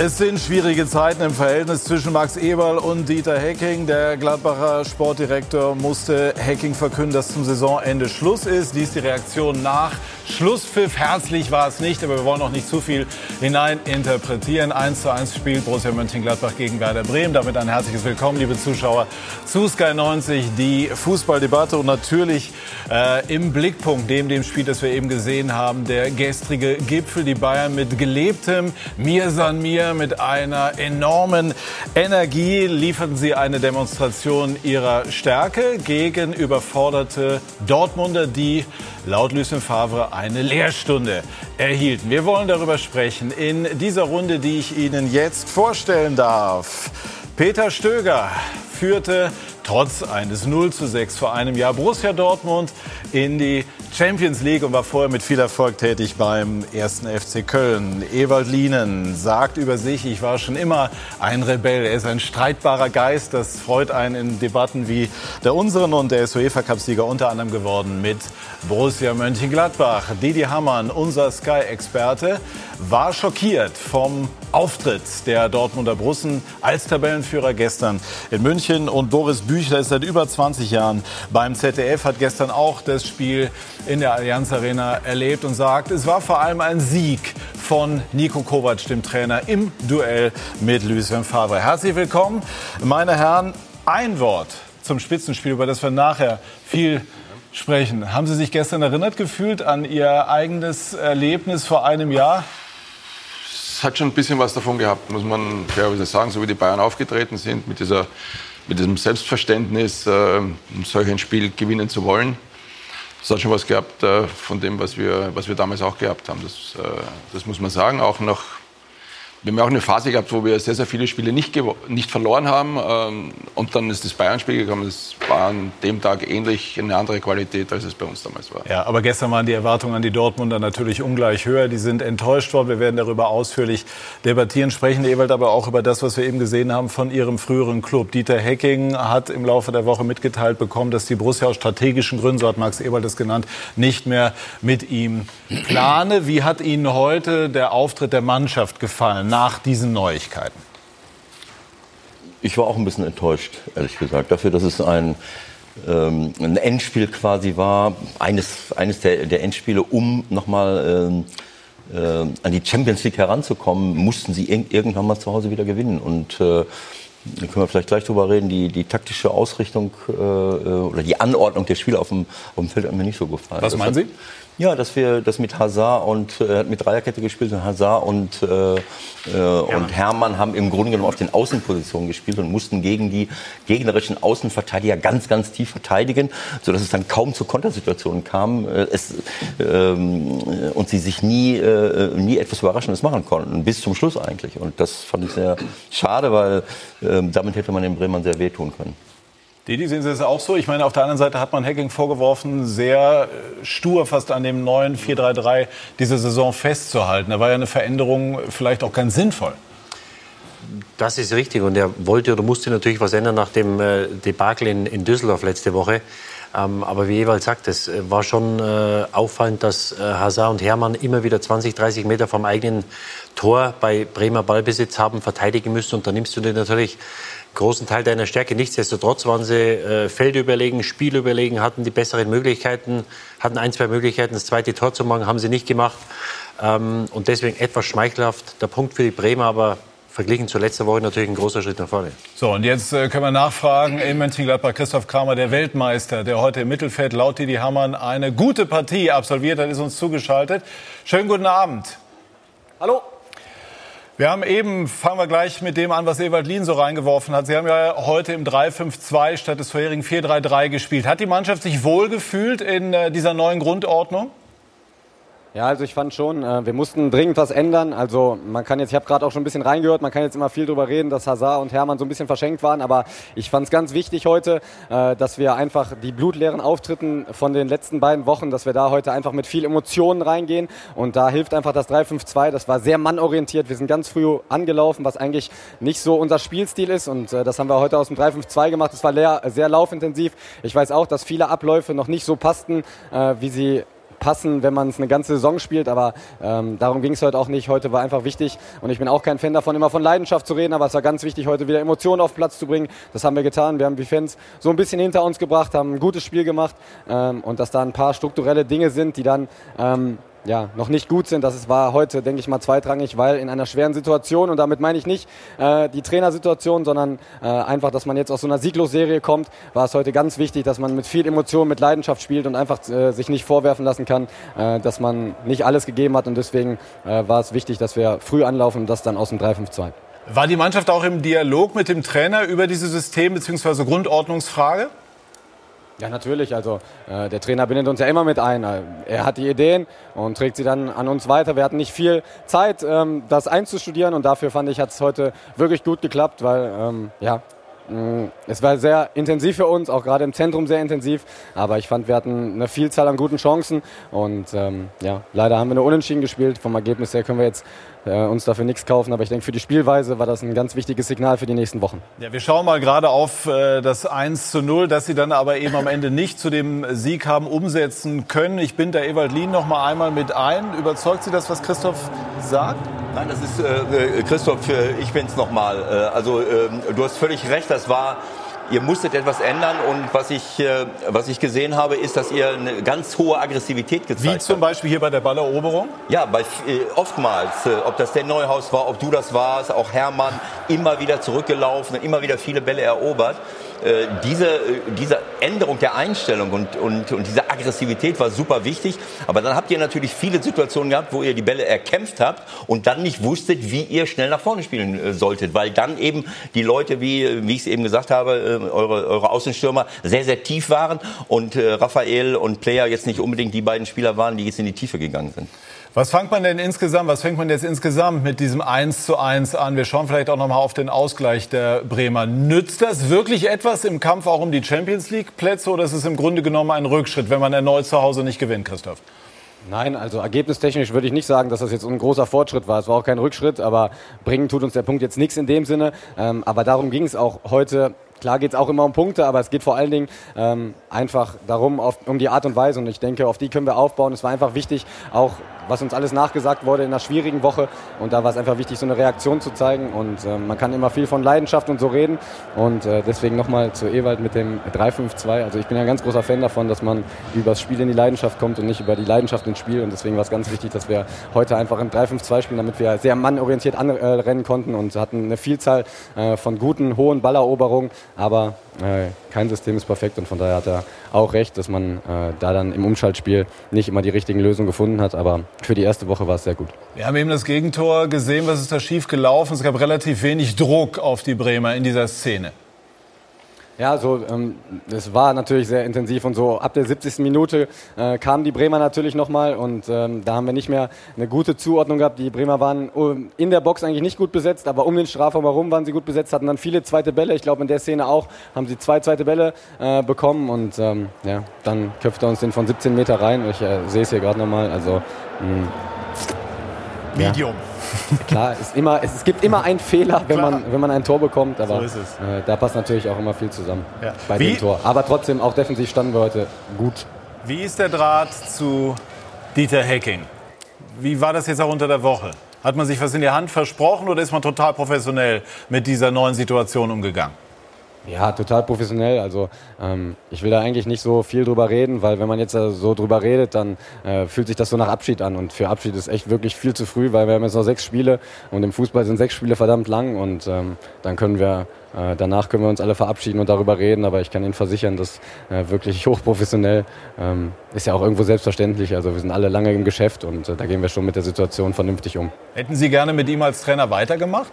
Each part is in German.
Es sind schwierige Zeiten im Verhältnis zwischen Max Eberl und Dieter Hecking. Der Gladbacher Sportdirektor musste Hecking verkünden, dass zum Saisonende Schluss ist. Dies die Reaktion nach Schlusspfiff. Herzlich war es nicht, aber wir wollen auch nicht zu viel hineininterpretieren. 1 zu 1 spielt Borussia Mönchengladbach gegen Werder Bremen. Damit ein herzliches Willkommen, liebe Zuschauer, zu Sky 90, die Fußballdebatte und natürlich äh, im Blickpunkt neben dem Spiel, das wir eben gesehen haben, der gestrige Gipfel, die Bayern mit gelebtem Mir san mir mit einer enormen Energie lieferten sie eine Demonstration ihrer Stärke gegen überforderte Dortmunder, die laut Lucien Favre eine Lehrstunde erhielten. Wir wollen darüber sprechen in dieser Runde, die ich Ihnen jetzt vorstellen darf. Peter Stöger führte trotz eines 0 zu 6 vor einem Jahr Borussia Dortmund in die Champions League und war vorher mit viel Erfolg tätig beim ersten FC Köln. Ewald Lienen sagt über sich, ich war schon immer ein Rebell. Er ist ein streitbarer Geist. Das freut einen in Debatten wie der unseren und der ist UEFA Cup-Sieger unter anderem geworden mit Borussia Mönchengladbach. Didi Hammann, unser Sky-Experte, war schockiert vom Auftritt der Dortmunder Brussen als Tabellenführer gestern in München. Und Boris Büchler ist seit über 20 Jahren beim ZDF, hat gestern auch das Spiel in der Allianz Arena erlebt und sagt, es war vor allem ein Sieg von Nico Kovac, dem Trainer, im Duell mit Lucien Favre. Herzlich willkommen, meine Herren. Ein Wort zum Spitzenspiel, über das wir nachher viel sprechen. Haben Sie sich gestern erinnert gefühlt an Ihr eigenes Erlebnis vor einem Jahr? Es hat schon ein bisschen was davon gehabt, muss man fairerweise sagen, so wie die Bayern aufgetreten sind, mit, dieser, mit diesem Selbstverständnis, äh, solch ein Spiel gewinnen zu wollen. Das hat schon was gehabt äh, von dem, was wir, was wir damals auch gehabt haben. Das, äh, das muss man sagen, auch nach wir haben ja auch eine Phase gehabt, wo wir sehr, sehr viele Spiele nicht, nicht verloren haben. Ähm, und dann ist das Bayern-Spiel gekommen. Das war an dem Tag ähnlich eine andere Qualität, als es bei uns damals war. Ja, aber gestern waren die Erwartungen an die Dortmunder natürlich ungleich höher. Die sind enttäuscht worden. Wir werden darüber ausführlich debattieren, sprechen, Ewald, aber auch über das, was wir eben gesehen haben von Ihrem früheren Club. Dieter Hecking hat im Laufe der Woche mitgeteilt bekommen, dass die Borussia aus strategischen Gründen, so hat Max Ewald es genannt, nicht mehr mit ihm plane. Wie hat Ihnen heute der Auftritt der Mannschaft gefallen? Nach diesen Neuigkeiten? Ich war auch ein bisschen enttäuscht, ehrlich gesagt, dafür, dass es ein, ähm, ein Endspiel quasi war, eines, eines der, der Endspiele, um nochmal ähm, äh, an die Champions League heranzukommen, mussten sie ir irgendwann mal zu Hause wieder gewinnen. Und äh, da können wir vielleicht gleich drüber reden, die, die taktische Ausrichtung äh, oder die Anordnung der Spiele auf dem, auf dem Feld hat mir nicht so gefallen. Was meinen Sie? Ja, dass wir das mit Hazard und äh, mit Dreierkette gespielt und Hazard und, äh, äh, und Hermann haben im Grunde genommen auf den Außenpositionen gespielt und mussten gegen die gegnerischen Außenverteidiger ganz, ganz tief verteidigen, sodass es dann kaum zu Kontersituationen kam äh, es, ähm, und sie sich nie, äh, nie etwas Überraschendes machen konnten, bis zum Schluss eigentlich. Und das fand ich sehr schade, weil äh, damit hätte man den Bremern sehr wehtun können. Didi, sehen Sie das auch so? Ich meine, auf der anderen Seite hat man Hacking vorgeworfen, sehr äh, stur fast an dem neuen 4-3-3 diese Saison festzuhalten. Da war ja eine Veränderung vielleicht auch ganz sinnvoll. Das ist richtig. Und er wollte oder musste natürlich was ändern nach dem äh, Debakel in, in Düsseldorf letzte Woche. Ähm, aber wie Ewald sagt, es äh, war schon äh, auffallend, dass äh, Hazard und Hermann immer wieder 20, 30 Meter vom eigenen Tor bei Bremer Ballbesitz haben verteidigen müssen. Und da nimmst du dir natürlich großen Teil deiner Stärke. Nichtsdestotrotz waren sie äh, feldüberlegen, spielüberlegen, hatten die besseren Möglichkeiten, hatten ein, zwei Möglichkeiten, das zweite Tor zu machen, haben sie nicht gemacht. Ähm, und deswegen etwas schmeichelhaft. Der Punkt für die Bremer, aber verglichen zur letzten Woche natürlich ein großer Schritt nach vorne. So, und jetzt äh, können wir nachfragen in Mönchengladbach Christoph Kramer, der Weltmeister, der heute im Mittelfeld laut Didi Hamann eine gute Partie absolviert hat, ist uns zugeschaltet. Schönen guten Abend. Hallo. Wir haben eben, fangen wir gleich mit dem an, was Ewald Lien so reingeworfen hat. Sie haben ja heute im 3-5-2 statt des vorherigen 4-3-3 gespielt. Hat die Mannschaft sich wohlgefühlt in äh, dieser neuen Grundordnung? Ja, also ich fand schon, äh, wir mussten dringend was ändern. Also man kann jetzt, ich habe gerade auch schon ein bisschen reingehört, man kann jetzt immer viel darüber reden, dass Hazard und Hermann so ein bisschen verschenkt waren, aber ich fand es ganz wichtig heute, äh, dass wir einfach die blutleeren Auftritten von den letzten beiden Wochen, dass wir da heute einfach mit viel Emotionen reingehen. Und da hilft einfach das 3-5-2, das war sehr mannorientiert, wir sind ganz früh angelaufen, was eigentlich nicht so unser Spielstil ist. Und äh, das haben wir heute aus dem 3-5-2 gemacht, das war sehr, laufintensiv. Ich weiß auch, dass viele Abläufe noch nicht so passten, wie sie passen, wenn man es eine ganze Saison spielt, aber ähm, darum ging es heute auch nicht. Heute war einfach wichtig und ich bin auch kein Fan davon, immer von Leidenschaft zu reden, aber es war ganz wichtig, heute wieder Emotionen auf Platz zu bringen. Das haben wir getan. Wir haben die Fans so ein bisschen hinter uns gebracht, haben ein gutes Spiel gemacht ähm, und dass da ein paar strukturelle Dinge sind, die dann ähm, ja, noch nicht gut sind. Das war heute, denke ich mal, zweitrangig, weil in einer schweren Situation, und damit meine ich nicht äh, die Trainersituation, sondern äh, einfach, dass man jetzt aus so einer Sieglosserie kommt, war es heute ganz wichtig, dass man mit viel Emotion, mit Leidenschaft spielt und einfach äh, sich nicht vorwerfen lassen kann, äh, dass man nicht alles gegeben hat. Und deswegen äh, war es wichtig, dass wir früh anlaufen und das dann aus dem 3-5-2. War die Mannschaft auch im Dialog mit dem Trainer über diese System- bzw. Grundordnungsfrage? Ja, natürlich. Also äh, der Trainer bindet uns ja immer mit ein. Äh, er hat die Ideen und trägt sie dann an uns weiter. Wir hatten nicht viel Zeit, ähm, das einzustudieren und dafür fand ich, hat es heute wirklich gut geklappt, weil ähm, ja, mh, es war sehr intensiv für uns, auch gerade im Zentrum sehr intensiv. Aber ich fand, wir hatten eine Vielzahl an guten Chancen und ähm, ja, leider haben wir nur unentschieden gespielt. Vom Ergebnis her können wir jetzt äh, uns dafür nichts kaufen. Aber ich denke, für die Spielweise war das ein ganz wichtiges Signal für die nächsten Wochen. Ja, wir schauen mal gerade auf äh, das 1 zu 0, dass sie dann aber eben am Ende nicht zu dem Sieg haben umsetzen können. Ich bin da Ewald Lien noch mal einmal mit ein. Überzeugt Sie das, was Christoph sagt? Nein, das ist äh, Christoph, äh, ich bin's noch mal. Äh, also äh, du hast völlig recht, das war ihr musstet etwas ändern und was ich, äh, was ich gesehen habe, ist, dass ihr eine ganz hohe Aggressivität gezeigt habt. Wie zum Beispiel hier bei der Balleroberung? Ja, bei, äh, oftmals, äh, ob das der Neuhaus war, ob du das warst, auch Hermann, immer wieder zurückgelaufen, immer wieder viele Bälle erobert. Äh, diese, äh, diese Änderung der Einstellung und, und, und diese Aggressivität war super wichtig. Aber dann habt ihr natürlich viele Situationen gehabt, wo ihr die Bälle erkämpft habt und dann nicht wusstet, wie ihr schnell nach vorne spielen äh, solltet. Weil dann eben die Leute, wie, wie ich es eben gesagt habe, eure, eure Außenstürmer sehr, sehr tief waren und Raphael und Player jetzt nicht unbedingt die beiden Spieler waren, die jetzt in die Tiefe gegangen sind. Was fängt man denn insgesamt, was fängt man jetzt insgesamt mit diesem 1 zu 1 an? Wir schauen vielleicht auch noch mal auf den Ausgleich der Bremer. Nützt das wirklich etwas im Kampf auch um die Champions League Plätze oder ist es im Grunde genommen ein Rückschritt, wenn man erneut zu Hause nicht gewinnt, Christoph? Nein, also ergebnistechnisch würde ich nicht sagen, dass das jetzt ein großer Fortschritt war. Es war auch kein Rückschritt, aber bringen tut uns der Punkt jetzt nichts in dem Sinne. Ähm, aber darum ging es auch heute Klar geht es auch immer um Punkte, aber es geht vor allen Dingen ähm, einfach darum, auf, um die Art und Weise. Und ich denke, auf die können wir aufbauen. Es war einfach wichtig, auch was uns alles nachgesagt wurde in einer schwierigen Woche. Und da war es einfach wichtig, so eine Reaktion zu zeigen. Und äh, man kann immer viel von Leidenschaft und so reden. Und äh, deswegen nochmal zu Ewald mit dem 3-5-2. Also ich bin ja ein ganz großer Fan davon, dass man über das Spiel in die Leidenschaft kommt und nicht über die Leidenschaft ins Spiel. Und deswegen war es ganz wichtig, dass wir heute einfach im 3-5-2 spielen, damit wir sehr mannorientiert anrennen konnten und hatten eine Vielzahl äh, von guten, hohen Balleroberungen aber äh, kein System ist perfekt und von daher hat er auch recht, dass man äh, da dann im Umschaltspiel nicht immer die richtigen Lösungen gefunden hat. Aber für die erste Woche war es sehr gut. Wir haben eben das Gegentor gesehen. Was ist da schief gelaufen? Es gab relativ wenig Druck auf die Bremer in dieser Szene. Ja, so ähm, es war natürlich sehr intensiv und so ab der 70. Minute äh, kamen die Bremer natürlich nochmal und ähm, da haben wir nicht mehr eine gute Zuordnung gehabt. Die Bremer waren in der Box eigentlich nicht gut besetzt, aber um den Strafraum herum waren sie gut besetzt, hatten dann viele zweite Bälle. Ich glaube in der Szene auch haben sie zwei zweite Bälle äh, bekommen und ähm, ja, dann köpft er uns den von 17 Meter rein. Ich äh, sehe es hier gerade nochmal. Also mh, Medium. Ja. Klar, ist immer, es, gibt immer einen Fehler, wenn man, wenn man ein Tor bekommt, aber so äh, da passt natürlich auch immer viel zusammen ja. bei Wie? dem Tor. Aber trotzdem, auch defensiv standen wir heute gut. Wie ist der Draht zu Dieter Hecking? Wie war das jetzt auch unter der Woche? Hat man sich was in die Hand versprochen oder ist man total professionell mit dieser neuen Situation umgegangen? Ja, total professionell. Also ähm, ich will da eigentlich nicht so viel drüber reden, weil wenn man jetzt so drüber redet, dann äh, fühlt sich das so nach Abschied an. Und für Abschied ist echt wirklich viel zu früh, weil wir haben jetzt noch sechs Spiele und im Fußball sind sechs Spiele verdammt lang und ähm, dann können wir äh, danach können wir uns alle verabschieden und darüber reden. Aber ich kann Ihnen versichern, dass äh, wirklich hochprofessionell ähm, ist ja auch irgendwo selbstverständlich. Also wir sind alle lange im Geschäft und äh, da gehen wir schon mit der Situation vernünftig um. Hätten Sie gerne mit ihm als Trainer weitergemacht?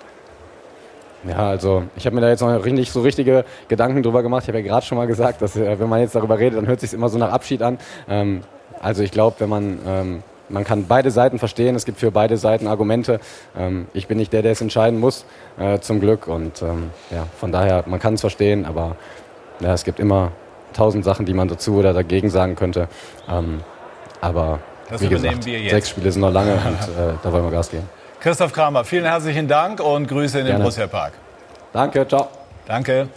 Ja, also ich habe mir da jetzt noch nicht so richtige Gedanken drüber gemacht. Ich habe ja gerade schon mal gesagt, dass äh, wenn man jetzt darüber redet, dann hört sich immer so nach Abschied an. Ähm, also ich glaube, wenn man ähm, man kann beide Seiten verstehen. Es gibt für beide Seiten Argumente. Ähm, ich bin nicht der, der es entscheiden muss, äh, zum Glück. Und ähm, ja, von daher, man kann es verstehen, aber ja, es gibt immer tausend Sachen, die man dazu oder dagegen sagen könnte. Ähm, aber das wie gesagt, sechs Spiele sind noch lange und äh, da wollen wir Gas geben. Christoph Kramer, vielen herzlichen Dank und Grüße in den Borussia Park. Danke, ciao. Danke.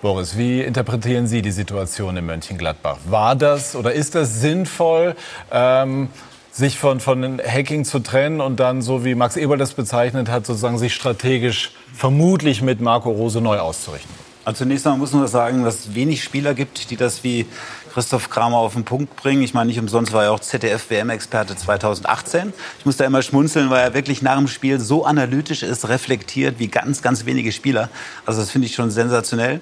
Boris, wie interpretieren Sie die Situation in Mönchengladbach? War das oder ist das sinnvoll, ähm, sich von, von Hacking zu trennen und dann, so wie Max Eberl das bezeichnet hat, sozusagen sich strategisch vermutlich mit Marco Rose neu auszurichten? Also zunächst einmal muss man sagen, dass es wenig Spieler gibt, die das wie Christoph Kramer auf den Punkt bringen. Ich meine, nicht umsonst war er auch ZDF-WM-Experte 2018. Ich muss da immer schmunzeln, weil er wirklich nach dem Spiel so analytisch ist, reflektiert wie ganz, ganz wenige Spieler. Also das finde ich schon sensationell.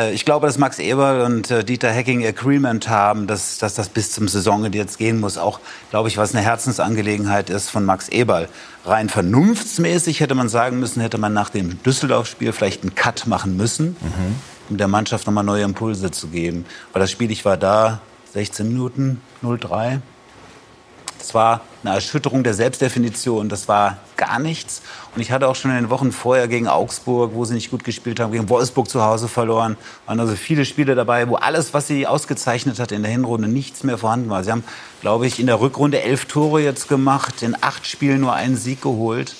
Äh, ich glaube, dass Max Eberl und äh, Dieter Hecking Agreement haben, dass, dass das bis zum Saisonende jetzt gehen muss. Auch, glaube ich, was eine Herzensangelegenheit ist von Max Eberl. Rein vernunftsmäßig hätte man sagen müssen, hätte man nach dem Düsseldorf-Spiel vielleicht einen Cut machen müssen, mhm. um der Mannschaft nochmal neue Impulse zu geben. Weil das Spiel, ich war da, 16 Minuten, 0-3. Das war eine Erschütterung der Selbstdefinition. Das war gar nichts. Und ich hatte auch schon in den Wochen vorher gegen Augsburg, wo sie nicht gut gespielt haben, gegen Wolfsburg zu Hause verloren, waren also viele Spiele dabei, wo alles, was sie ausgezeichnet hat in der Hinrunde, nichts mehr vorhanden war. Sie haben, glaube ich, in der Rückrunde elf Tore jetzt gemacht, in acht Spielen nur einen Sieg geholt.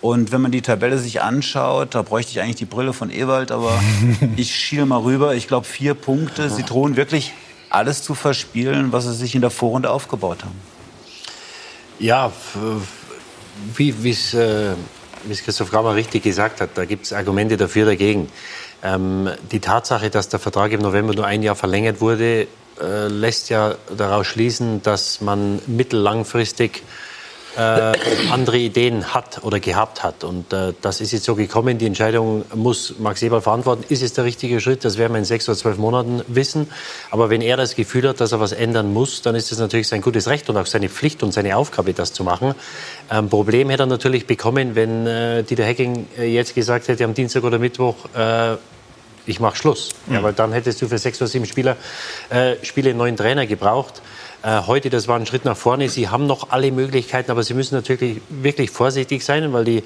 Und wenn man die Tabelle sich anschaut, da bräuchte ich eigentlich die Brille von Ewald, aber ich schiele mal rüber. Ich glaube, vier Punkte. Sie drohen wirklich alles zu verspielen, was sie sich in der Vorrunde aufgebaut haben. Ja, wie es äh, Christoph Kramer richtig gesagt hat, da gibt es Argumente dafür, dagegen. Ähm, die Tatsache, dass der Vertrag im November nur ein Jahr verlängert wurde, äh, lässt ja daraus schließen, dass man mittellangfristig äh, andere Ideen hat oder gehabt hat. Und äh, das ist jetzt so gekommen. Die Entscheidung muss Max Eberl verantworten. Ist es der richtige Schritt? Das werden wir in sechs oder zwölf Monaten wissen. Aber wenn er das Gefühl hat, dass er was ändern muss, dann ist es natürlich sein gutes Recht und auch seine Pflicht und seine Aufgabe, das zu machen. Ähm, Problem hätte er natürlich bekommen, wenn äh, Dieter Hecking äh, jetzt gesagt hätte, am Dienstag oder Mittwoch, äh, ich mache Schluss. Ja, weil dann hättest du für sechs oder sieben Spieler, äh, Spiele einen neuen Trainer gebraucht. Äh, heute, das war ein Schritt nach vorne. Sie haben noch alle Möglichkeiten, aber Sie müssen natürlich wirklich vorsichtig sein, weil die,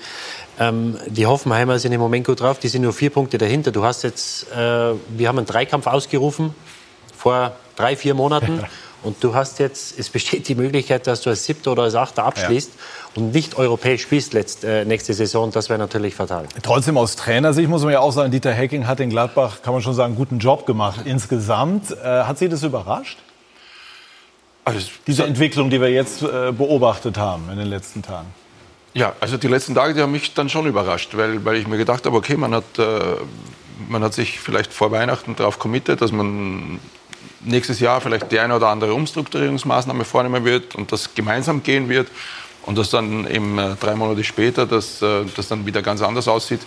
ähm, die Hoffenheimer sind im Moment gut drauf. Die sind nur vier Punkte dahinter. Du hast jetzt, äh, wir haben einen Dreikampf ausgerufen vor drei, vier Monaten. Und du hast jetzt, es besteht die Möglichkeit, dass du als Siebter oder als Achter abschließt ja. und nicht europäisch spielst letzt, äh, nächste Saison. Das wäre natürlich fatal. Trotzdem aus Trainersicht muss man ja auch sagen, Dieter Hecking hat in Gladbach, kann man schon sagen, einen guten Job gemacht insgesamt. Äh, hat Sie das überrascht? Also, Diese Entwicklung, die wir jetzt äh, beobachtet haben in den letzten Tagen. Ja, also die letzten Tage, die haben mich dann schon überrascht, weil, weil ich mir gedacht habe, okay, man hat, äh, man hat sich vielleicht vor Weihnachten darauf committet, dass man nächstes Jahr vielleicht die eine oder andere Umstrukturierungsmaßnahme vornehmen wird und das gemeinsam gehen wird und dass dann eben äh, drei Monate später das, äh, das dann wieder ganz anders aussieht.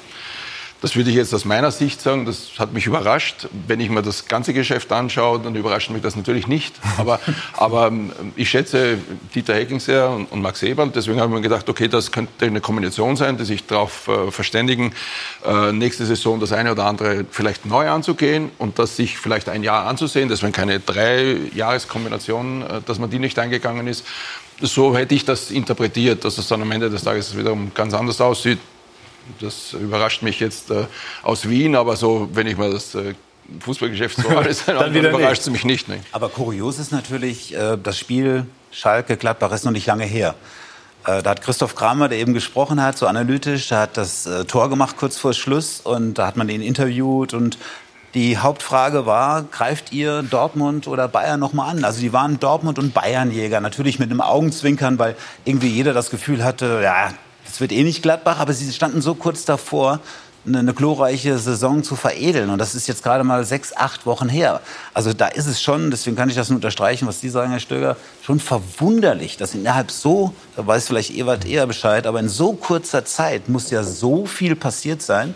Das würde ich jetzt aus meiner Sicht sagen, das hat mich überrascht. Wenn ich mir das ganze Geschäft anschaue, dann überrascht mich das natürlich nicht. Aber, aber ähm, ich schätze Dieter Hecking sehr und, und Max Eberl. Deswegen habe ich mir gedacht, okay, das könnte eine Kombination sein, die sich darauf äh, verständigen, äh, nächste Saison das eine oder andere vielleicht neu anzugehen und das sich vielleicht ein Jahr anzusehen. Das wären keine drei Jahreskombinationen, äh, dass man die nicht eingegangen ist. So hätte ich das interpretiert, dass es dann am Ende des Tages wiederum ganz anders aussieht das überrascht mich jetzt äh, aus Wien, aber so, wenn ich mal das äh, Fußballgeschäft so alles dann, dann überrascht es mich nicht. Ne? Aber kurios ist natürlich, äh, das Spiel Schalke-Gladbach ist noch nicht lange her. Äh, da hat Christoph Kramer, der eben gesprochen hat, so analytisch, der hat das äh, Tor gemacht kurz vor Schluss und da hat man ihn interviewt und die Hauptfrage war, greift ihr Dortmund oder Bayern nochmal an? Also die waren Dortmund- und Bayernjäger, natürlich mit einem Augenzwinkern, weil irgendwie jeder das Gefühl hatte, ja, es wird eh nicht Gladbach, aber sie standen so kurz davor, eine, eine glorreiche Saison zu veredeln. Und das ist jetzt gerade mal sechs, acht Wochen her. Also da ist es schon, deswegen kann ich das nur unterstreichen, was Sie sagen, Herr Stöger, schon verwunderlich, dass innerhalb so, da weiß vielleicht Ewald eher Bescheid, aber in so kurzer Zeit muss ja so viel passiert sein,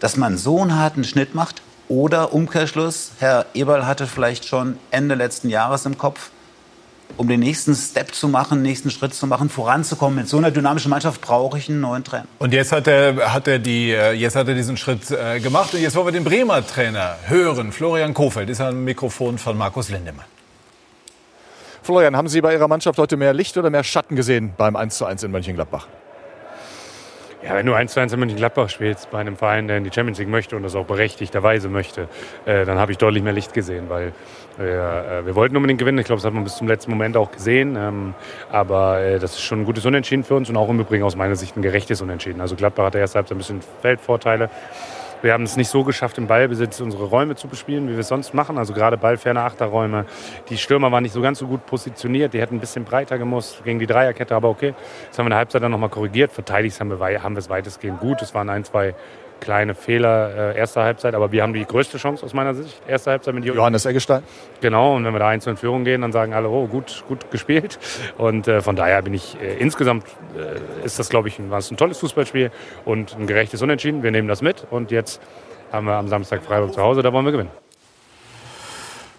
dass man so einen harten Schnitt macht. Oder Umkehrschluss, Herr Eberl hatte vielleicht schon Ende letzten Jahres im Kopf, um den nächsten Step zu machen, nächsten Schritt zu machen, voranzukommen. Mit so einer dynamischen Mannschaft brauche ich einen neuen Trainer. Und jetzt hat er, hat er, die, äh, jetzt hat er diesen Schritt äh, gemacht. Und jetzt wollen wir den Bremer Trainer hören. Florian Kofeld ist am Mikrofon von Markus Lindemann. Florian, haben Sie bei Ihrer Mannschaft heute mehr Licht oder mehr Schatten gesehen beim 1:1 in Mönchengladbach? Ja, wenn du 1 zu 1 in Mönchengladbach spielst, bei einem Verein, der in die Champions League möchte und das auch berechtigterweise möchte, äh, dann habe ich deutlich mehr Licht gesehen, weil äh, wir wollten unbedingt gewinnen. Ich glaube, das hat man bis zum letzten Moment auch gesehen. Ähm, aber äh, das ist schon ein gutes Unentschieden für uns und auch im Übrigen aus meiner Sicht ein gerechtes Unentschieden. Also Gladbach hat erst Halbzeit ein bisschen Feldvorteile. Wir haben es nicht so geschafft, im Ballbesitz unsere Räume zu bespielen, wie wir es sonst machen. Also gerade ballferne Achterräume. Die Stürmer waren nicht so ganz so gut positioniert. Die hätten ein bisschen breiter gemusst gegen die Dreierkette, aber okay. Das haben wir in der Halbzeit dann nochmal korrigiert. Verteidigt haben wir, haben wir es weitestgehend gut. Es waren ein, zwei kleine Fehler äh, erster Halbzeit, aber wir haben die größte Chance aus meiner Sicht. Erste Halbzeit mit Johannes Eggestein. Genau, und wenn wir da 1 in Führung gehen, dann sagen alle, oh, gut, gut gespielt. Und äh, von daher bin ich äh, insgesamt äh, ist das, glaube ich, ein, ein tolles Fußballspiel und ein gerechtes Unentschieden. Wir nehmen das mit und jetzt haben wir am Samstag Freiburg zu Hause, da wollen wir gewinnen.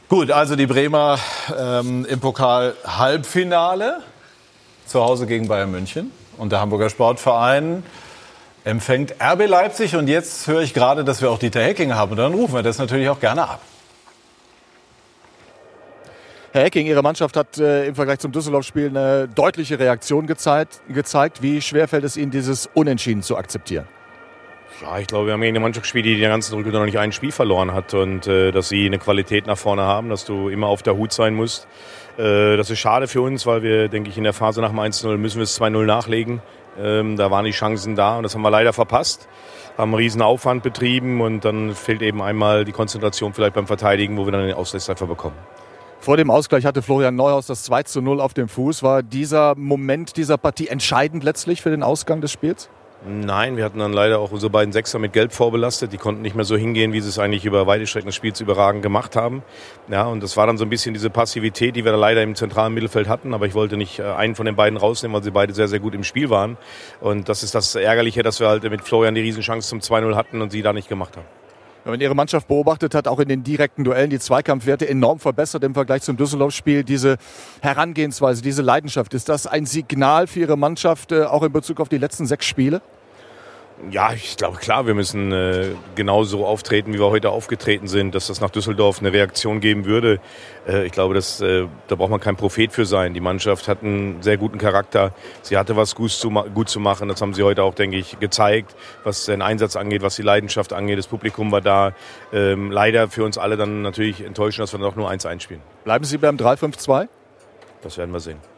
Gut, also die Bremer ähm, im Pokal Halbfinale zu Hause gegen Bayern München und der Hamburger Sportverein empfängt RB Leipzig und jetzt höre ich gerade, dass wir auch Dieter Hecking haben und dann rufen wir das natürlich auch gerne ab. Herr Hecking, Ihre Mannschaft hat äh, im Vergleich zum Düsseldorf-Spiel eine deutliche Reaktion gezeigt, gezeigt. Wie schwer fällt es Ihnen, dieses Unentschieden zu akzeptieren? Ja, ich glaube, wir haben gegen eine Mannschaft gespielt, die in der ganzen Rückrunde noch nicht ein Spiel verloren hat und äh, dass sie eine Qualität nach vorne haben, dass du immer auf der Hut sein musst. Äh, das ist schade für uns, weil wir, denke ich, in der Phase nach dem 1-0 müssen wir es 2-0 nachlegen. Ähm, da waren die Chancen da und das haben wir leider verpasst. Haben einen riesen Aufwand betrieben und dann fehlt eben einmal die Konzentration vielleicht beim Verteidigen, wo wir dann den Ausgleichstreffer bekommen. Vor dem Ausgleich hatte Florian Neuhaus das 2 zu 0 auf dem Fuß. War dieser Moment dieser Partie entscheidend letztlich für den Ausgang des Spiels? Nein, wir hatten dann leider auch unsere beiden Sechser mit Gelb vorbelastet. Die konnten nicht mehr so hingehen, wie sie es eigentlich über weite Strecken des Spiels überragend gemacht haben. Ja, und das war dann so ein bisschen diese Passivität, die wir da leider im zentralen Mittelfeld hatten. Aber ich wollte nicht äh, einen von den beiden rausnehmen, weil sie beide sehr, sehr gut im Spiel waren. Und das ist das Ärgerliche, dass wir halt mit Florian die Riesenchance zum 2-0 hatten und sie da nicht gemacht haben. Wenn man ihre Mannschaft beobachtet hat, auch in den direkten Duellen die Zweikampfwerte enorm verbessert im Vergleich zum Düsseldorf-Spiel. Diese Herangehensweise, diese Leidenschaft, ist das ein Signal für Ihre Mannschaft äh, auch in Bezug auf die letzten sechs Spiele? Ja, ich glaube klar, wir müssen äh, genauso auftreten, wie wir heute aufgetreten sind, dass das nach Düsseldorf eine Reaktion geben würde. Äh, ich glaube, dass, äh, da braucht man kein Prophet für sein. Die Mannschaft hat einen sehr guten Charakter. Sie hatte was gut zu, gut zu machen. Das haben sie heute auch, denke ich, gezeigt, was den Einsatz angeht, was die Leidenschaft angeht. Das Publikum war da. Ähm, leider für uns alle dann natürlich enttäuschend, dass wir noch nur eins einspielen. Bleiben Sie beim 3-5-2? Das werden wir sehen.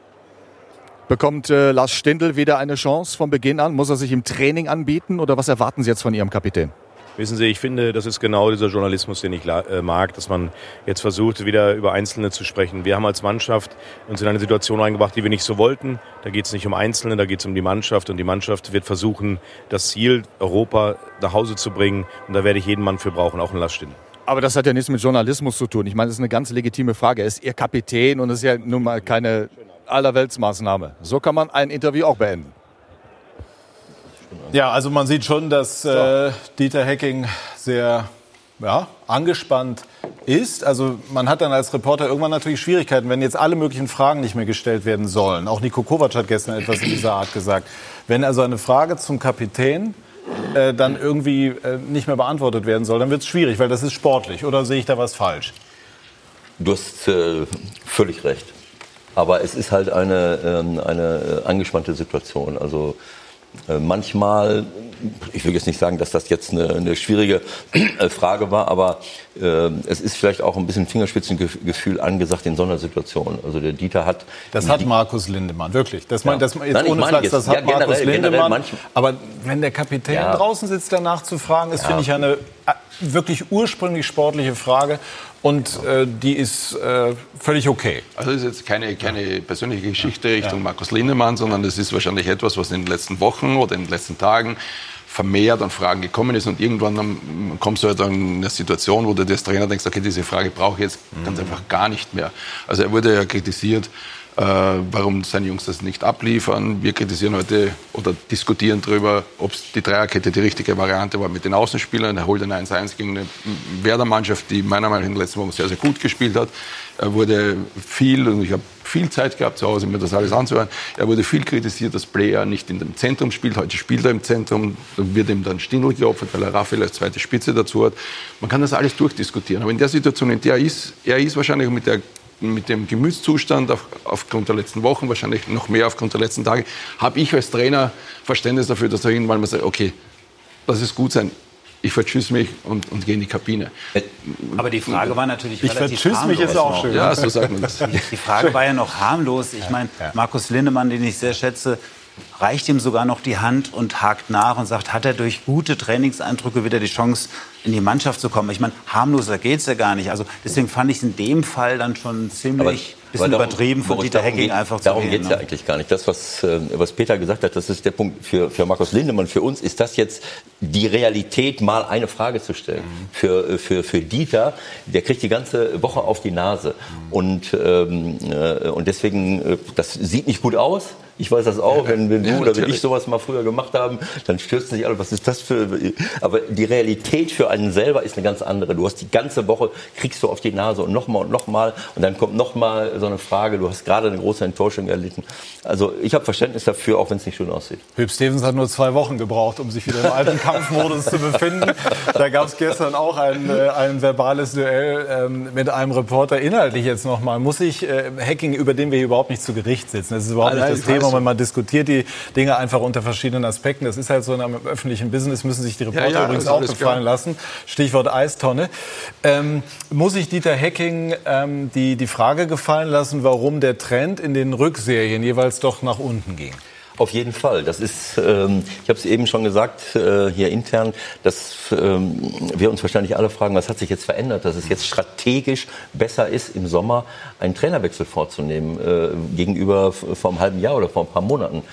Bekommt äh, Lars Stindl wieder eine Chance von Beginn an? Muss er sich im Training anbieten oder was erwarten Sie jetzt von Ihrem Kapitän? Wissen Sie, ich finde, das ist genau dieser Journalismus, den ich äh, mag, dass man jetzt versucht, wieder über Einzelne zu sprechen. Wir haben als Mannschaft uns in eine Situation eingebracht, die wir nicht so wollten. Da geht es nicht um Einzelne, da geht es um die Mannschaft. Und die Mannschaft wird versuchen, das Ziel Europa nach Hause zu bringen. Und da werde ich jeden Mann für brauchen, auch einen Lars Stindl. Aber das hat ja nichts mit Journalismus zu tun. Ich meine, das ist eine ganz legitime Frage. Er ist Ihr Kapitän und es ist ja nun mal keine Allerweltsmaßnahme. So kann man ein Interview auch beenden. Ja, also man sieht schon, dass äh, Dieter Hecking sehr ja, angespannt ist. Also man hat dann als Reporter irgendwann natürlich Schwierigkeiten, wenn jetzt alle möglichen Fragen nicht mehr gestellt werden sollen. Auch Nico Kovac hat gestern etwas in dieser Art gesagt. Wenn also eine Frage zum Kapitän äh, dann irgendwie äh, nicht mehr beantwortet werden soll, dann wird es schwierig, weil das ist sportlich. Oder sehe ich da was falsch? Du hast äh, völlig recht. Aber es ist halt eine, ähm, eine äh, angespannte Situation. Also äh, manchmal, ich will jetzt nicht sagen, dass das jetzt eine, eine schwierige äh, Frage war, aber äh, es ist vielleicht auch ein bisschen Fingerspitzengefühl angesagt in so einer Situation. Also der Dieter hat... Das hat Markus Lindemann, wirklich. Das, mein, das, jetzt Nein, ohne Flachs, das hat ja, generell, Markus Lindemann. aber wenn der Kapitän ja. draußen sitzt, danach zu fragen, ist, ja. finde ich, eine wirklich ursprünglich sportliche Frage. Und äh, die ist äh, völlig okay. Also das ist jetzt keine, keine persönliche Geschichte Richtung ja. Markus Lindemann, sondern das ist wahrscheinlich etwas, was in den letzten Wochen oder in den letzten Tagen vermehrt an Fragen gekommen ist und irgendwann dann kommst du halt an eine Situation, wo du als Trainer denkst, okay, diese Frage brauche ich jetzt ganz mhm. einfach gar nicht mehr. Also er wurde ja kritisiert, warum seine Jungs das nicht abliefern. Wir kritisieren heute oder diskutieren darüber, ob die Dreierkette die richtige Variante war mit den Außenspielern. Er holt ein 1-1 gegen eine Werder-Mannschaft, die meiner Meinung nach in den letzten Wochen sehr, sehr gut gespielt hat. Er wurde viel, und ich habe viel Zeit gehabt zu Hause, mir das alles anzuhören, er wurde viel kritisiert, dass Player nicht in dem Zentrum spielt. Heute spielt er im Zentrum, wird ihm dann Stindl geopfert, weil er Raphael als zweite Spitze dazu hat. Man kann das alles durchdiskutieren. Aber in der Situation, in der er ist, er ist wahrscheinlich mit der mit dem Gemütszustand auf, aufgrund der letzten Wochen, wahrscheinlich noch mehr aufgrund der letzten Tage, habe ich als Trainer Verständnis dafür, dass er irgendwann mal sagt, okay, das ist gut sein. Ich vertschüss mich und, und gehe in die Kabine. Aber die Frage war natürlich ich relativ vertschüss mich ist auch schön. Ja, so sagt man das. Die Frage war ja noch harmlos. Ich meine, Markus Lindemann, den ich sehr schätze, reicht ihm sogar noch die Hand und hakt nach und sagt, hat er durch gute Trainingseindrücke wieder die Chance, in die Mannschaft zu kommen. Ich meine, harmloser geht es ja gar nicht. Also deswegen fand ich es in dem Fall dann schon ziemlich bisschen darum, übertrieben von Dieter Hecking einfach zu Darum geht es ja ne? eigentlich gar nicht. Das, was, äh, was Peter gesagt hat, das ist der Punkt für, für Markus Lindemann. Für uns ist das jetzt die Realität, mal eine Frage zu stellen. Mhm. Für, äh, für, für Dieter, der kriegt die ganze Woche auf die Nase. Mhm. Und, ähm, äh, und deswegen, äh, das sieht nicht gut aus. Ich weiß das auch, wenn, wenn du ja, oder wenn ich sowas mal früher gemacht haben, dann stürzen sich alle, was ist das für. Aber die Realität für einen selber ist eine ganz andere. Du hast die ganze Woche, kriegst du auf die Nase und nochmal und nochmal und dann kommt nochmal so eine Frage. Du hast gerade eine große Enttäuschung erlitten. Also ich habe Verständnis dafür, auch wenn es nicht schön aussieht. Hüb Stevens hat nur zwei Wochen gebraucht, um sich wieder im alten Kampfmodus zu befinden. Da gab es gestern auch ein, äh, ein verbales Duell ähm, mit einem Reporter. Inhaltlich jetzt nochmal, muss ich äh, Hacking, über den wir hier überhaupt nicht zu Gericht sitzen. Das ist überhaupt nicht das Thema, wenn man diskutiert die Dinge einfach unter verschiedenen Aspekten. Das ist halt so in einem öffentlichen Business, müssen sich die Reporter ja, ja, übrigens auch gefallen lassen. Stichwort Eistonne. Ähm, muss ich Dieter Hacking ähm, die, die Frage gefallen lassen, warum der Trend in den Rückserien jeweils doch nach unten ging? Auf jeden Fall. Das ist, ähm, ich habe es eben schon gesagt äh, hier intern, dass ähm, wir uns wahrscheinlich alle fragen, was hat sich jetzt verändert, dass es jetzt strategisch besser ist, im Sommer einen Trainerwechsel vorzunehmen äh, gegenüber vor einem halben Jahr oder vor ein paar Monaten.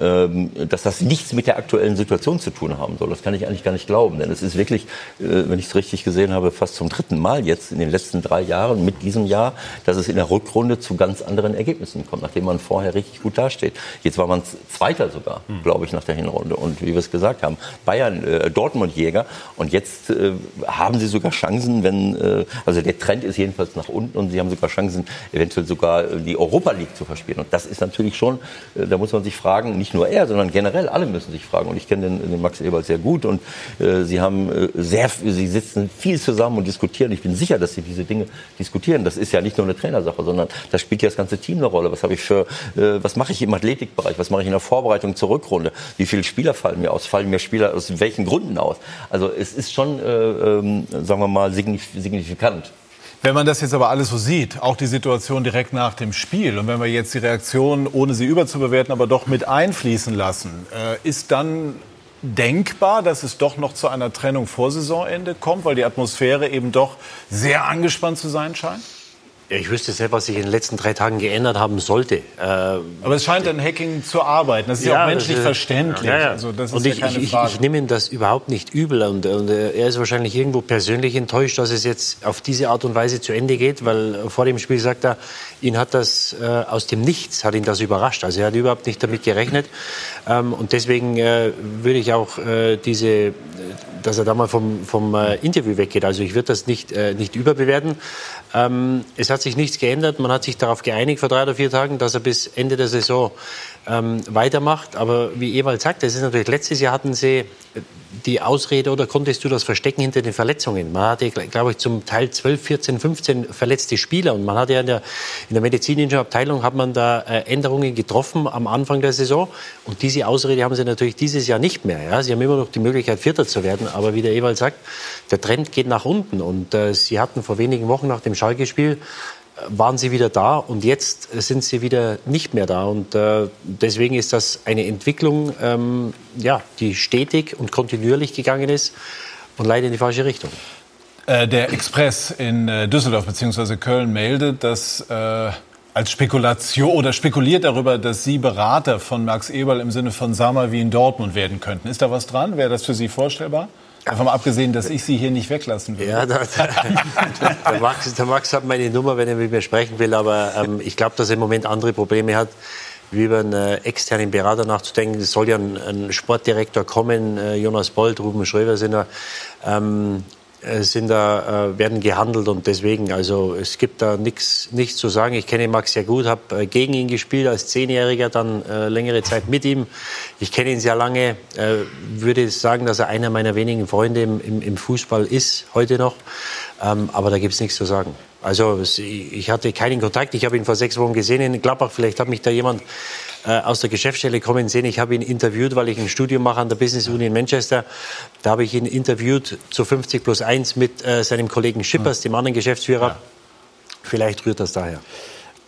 Ähm, dass das nichts mit der aktuellen Situation zu tun haben soll. Das kann ich eigentlich gar nicht glauben. Denn es ist wirklich, äh, wenn ich es richtig gesehen habe, fast zum dritten Mal jetzt in den letzten drei Jahren mit diesem Jahr, dass es in der Rückrunde zu ganz anderen Ergebnissen kommt, nachdem man vorher richtig gut dasteht. Jetzt war man Zweiter sogar, mhm. glaube ich, nach der Hinrunde. Und wie wir es gesagt haben, Bayern, äh, Dortmund Jäger. Und jetzt äh, haben sie sogar Chancen, wenn, äh, also der Trend ist jedenfalls nach unten und sie haben sogar Chancen, eventuell sogar die Europa League zu verspielen. Und das ist natürlich schon, äh, da muss man sich fragen, nicht nur er, sondern generell alle müssen sich fragen. Und ich kenne den, den Max Eberl sehr gut und äh, sie haben äh, sehr, sie sitzen viel zusammen und diskutieren. Ich bin sicher, dass sie diese Dinge diskutieren. Das ist ja nicht nur eine Trainersache, sondern da spielt ja das ganze Team eine Rolle. Was habe ich für, äh, was mache ich im Athletikbereich? Was mache ich in der Vorbereitung zur Rückrunde? Wie viele Spieler fallen mir aus? Fallen mir Spieler aus welchen Gründen aus? Also es ist schon, äh, ähm, sagen wir mal, signifikant. Wenn man das jetzt aber alles so sieht, auch die Situation direkt nach dem Spiel, und wenn wir jetzt die Reaktion, ohne sie überzubewerten, aber doch mit einfließen lassen, äh, ist dann denkbar, dass es doch noch zu einer Trennung vor Saisonende kommt, weil die Atmosphäre eben doch sehr angespannt zu sein scheint? Ich wüsste selbst, was sich in den letzten drei Tagen geändert haben sollte. Äh, Aber es scheint an Hacking zu arbeiten. Das ist ja, auch menschlich ist, verständlich. Ja, ja. Also das ist und ich, ja ich, ich, nehme ihm das überhaupt nicht übel. Und, und, er ist wahrscheinlich irgendwo persönlich enttäuscht, dass es jetzt auf diese Art und Weise zu Ende geht. Weil vor dem Spiel sagt er, ihn hat das äh, aus dem Nichts, hat ihn das überrascht. Also er hat überhaupt nicht damit gerechnet. Ähm, und deswegen äh, würde ich auch äh, diese, dass er da mal vom, vom äh, Interview weggeht. Also ich würde das nicht, äh, nicht überbewerten. Ähm, es hat sich nichts geändert. Man hat sich darauf geeinigt vor drei oder vier Tagen, dass er bis Ende der Saison ähm, weitermacht. Aber wie Ewald sagt, das ist natürlich, letztes Jahr hatten sie die Ausrede oder konntest du das verstecken hinter den Verletzungen? Man hatte, glaube ich, zum Teil 12, 14, 15 verletzte Spieler und man hat ja in der, in der medizinischen Abteilung hat man da äh, Änderungen getroffen am Anfang der Saison und diese Ausrede haben sie natürlich dieses Jahr nicht mehr. Ja? Sie haben immer noch die Möglichkeit, Vierter zu werden, aber wie der Ewald sagt, der Trend geht nach unten und äh, sie hatten vor wenigen Wochen nach dem Schalke-Spiel waren sie wieder da und jetzt sind sie wieder nicht mehr da. Und äh, deswegen ist das eine Entwicklung, ähm, ja, die stetig und kontinuierlich gegangen ist und leider in die falsche Richtung. Äh, der Express in äh, Düsseldorf bzw. Köln meldet, dass äh, als Spekulation oder spekuliert darüber, dass Sie Berater von Max Eberl im Sinne von Sammer wie in Dortmund werden könnten. Ist da was dran? Wäre das für Sie vorstellbar? Davon mal abgesehen, dass ich Sie hier nicht weglassen will. Ja, da, da, der, Max, der, Max, hat meine Nummer, wenn er mit mir sprechen will. Aber ähm, ich glaube, dass er im Moment andere Probleme hat, wie über einen äh, externen Berater nachzudenken. Es soll ja ein, ein Sportdirektor kommen. Äh, Jonas Bold, Ruben Schröver sind da. Ähm, äh, sind da, äh, werden gehandelt und deswegen, also es gibt da nichts zu sagen. Ich kenne Max sehr gut, habe äh, gegen ihn gespielt als Zehnjähriger, dann äh, längere Zeit mit ihm. Ich kenne ihn sehr lange, äh, würde sagen, dass er einer meiner wenigen Freunde im, im, im Fußball ist, heute noch. Ähm, aber da gibt es nichts zu sagen. Also ich hatte keinen Kontakt. Ich habe ihn vor sechs Wochen gesehen in Gladbach. Vielleicht hat mich da jemand äh, aus der Geschäftsstelle kommen sehen. Ich habe ihn interviewt, weil ich ein Studium mache an der Business Uni in Manchester. Da habe ich ihn interviewt zu 50 plus 1 mit äh, seinem Kollegen Schippers, dem anderen Geschäftsführer. Ja. Vielleicht rührt das daher.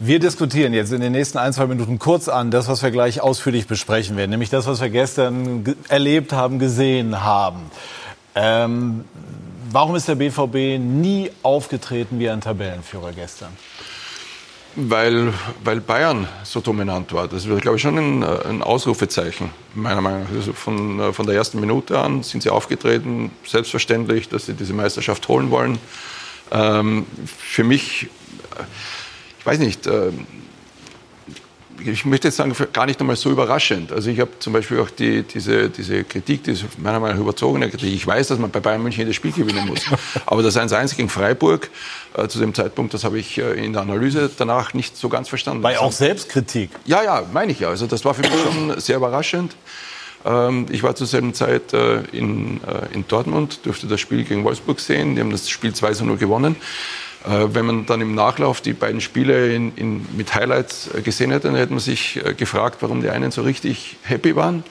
Wir diskutieren jetzt in den nächsten ein, zwei Minuten kurz an das, was wir gleich ausführlich besprechen werden, nämlich das, was wir gestern erlebt haben, gesehen haben. Ähm, warum ist der BVB nie aufgetreten wie ein Tabellenführer gestern? Weil, weil Bayern so dominant war. Das ist, glaube ich, schon ein, ein Ausrufezeichen, meiner Meinung nach. Also von, von der ersten Minute an sind sie aufgetreten, selbstverständlich, dass sie diese Meisterschaft holen wollen. Ähm, für mich ich weiß nicht, äh, ich möchte jetzt sagen, gar nicht einmal so überraschend. Also ich habe zum Beispiel auch die, diese, diese Kritik, diese meiner Meinung nach überzogene Kritik. Ich weiß, dass man bei Bayern München jedes Spiel gewinnen muss. Aber das 1-1 gegen Freiburg äh, zu dem Zeitpunkt, das habe ich äh, in der Analyse danach nicht so ganz verstanden. Bei auch Selbstkritik? Ja, ja, meine ich ja. Also das war für mich schon sehr überraschend. Ähm, ich war zur selben Zeit äh, in, äh, in Dortmund, durfte das Spiel gegen Wolfsburg sehen. Die haben das Spiel 2-0 gewonnen. Äh, wenn man dann im Nachlauf die beiden Spiele in, in, mit Highlights äh, gesehen hätte, dann hätte man sich äh, gefragt, warum die einen so richtig happy waren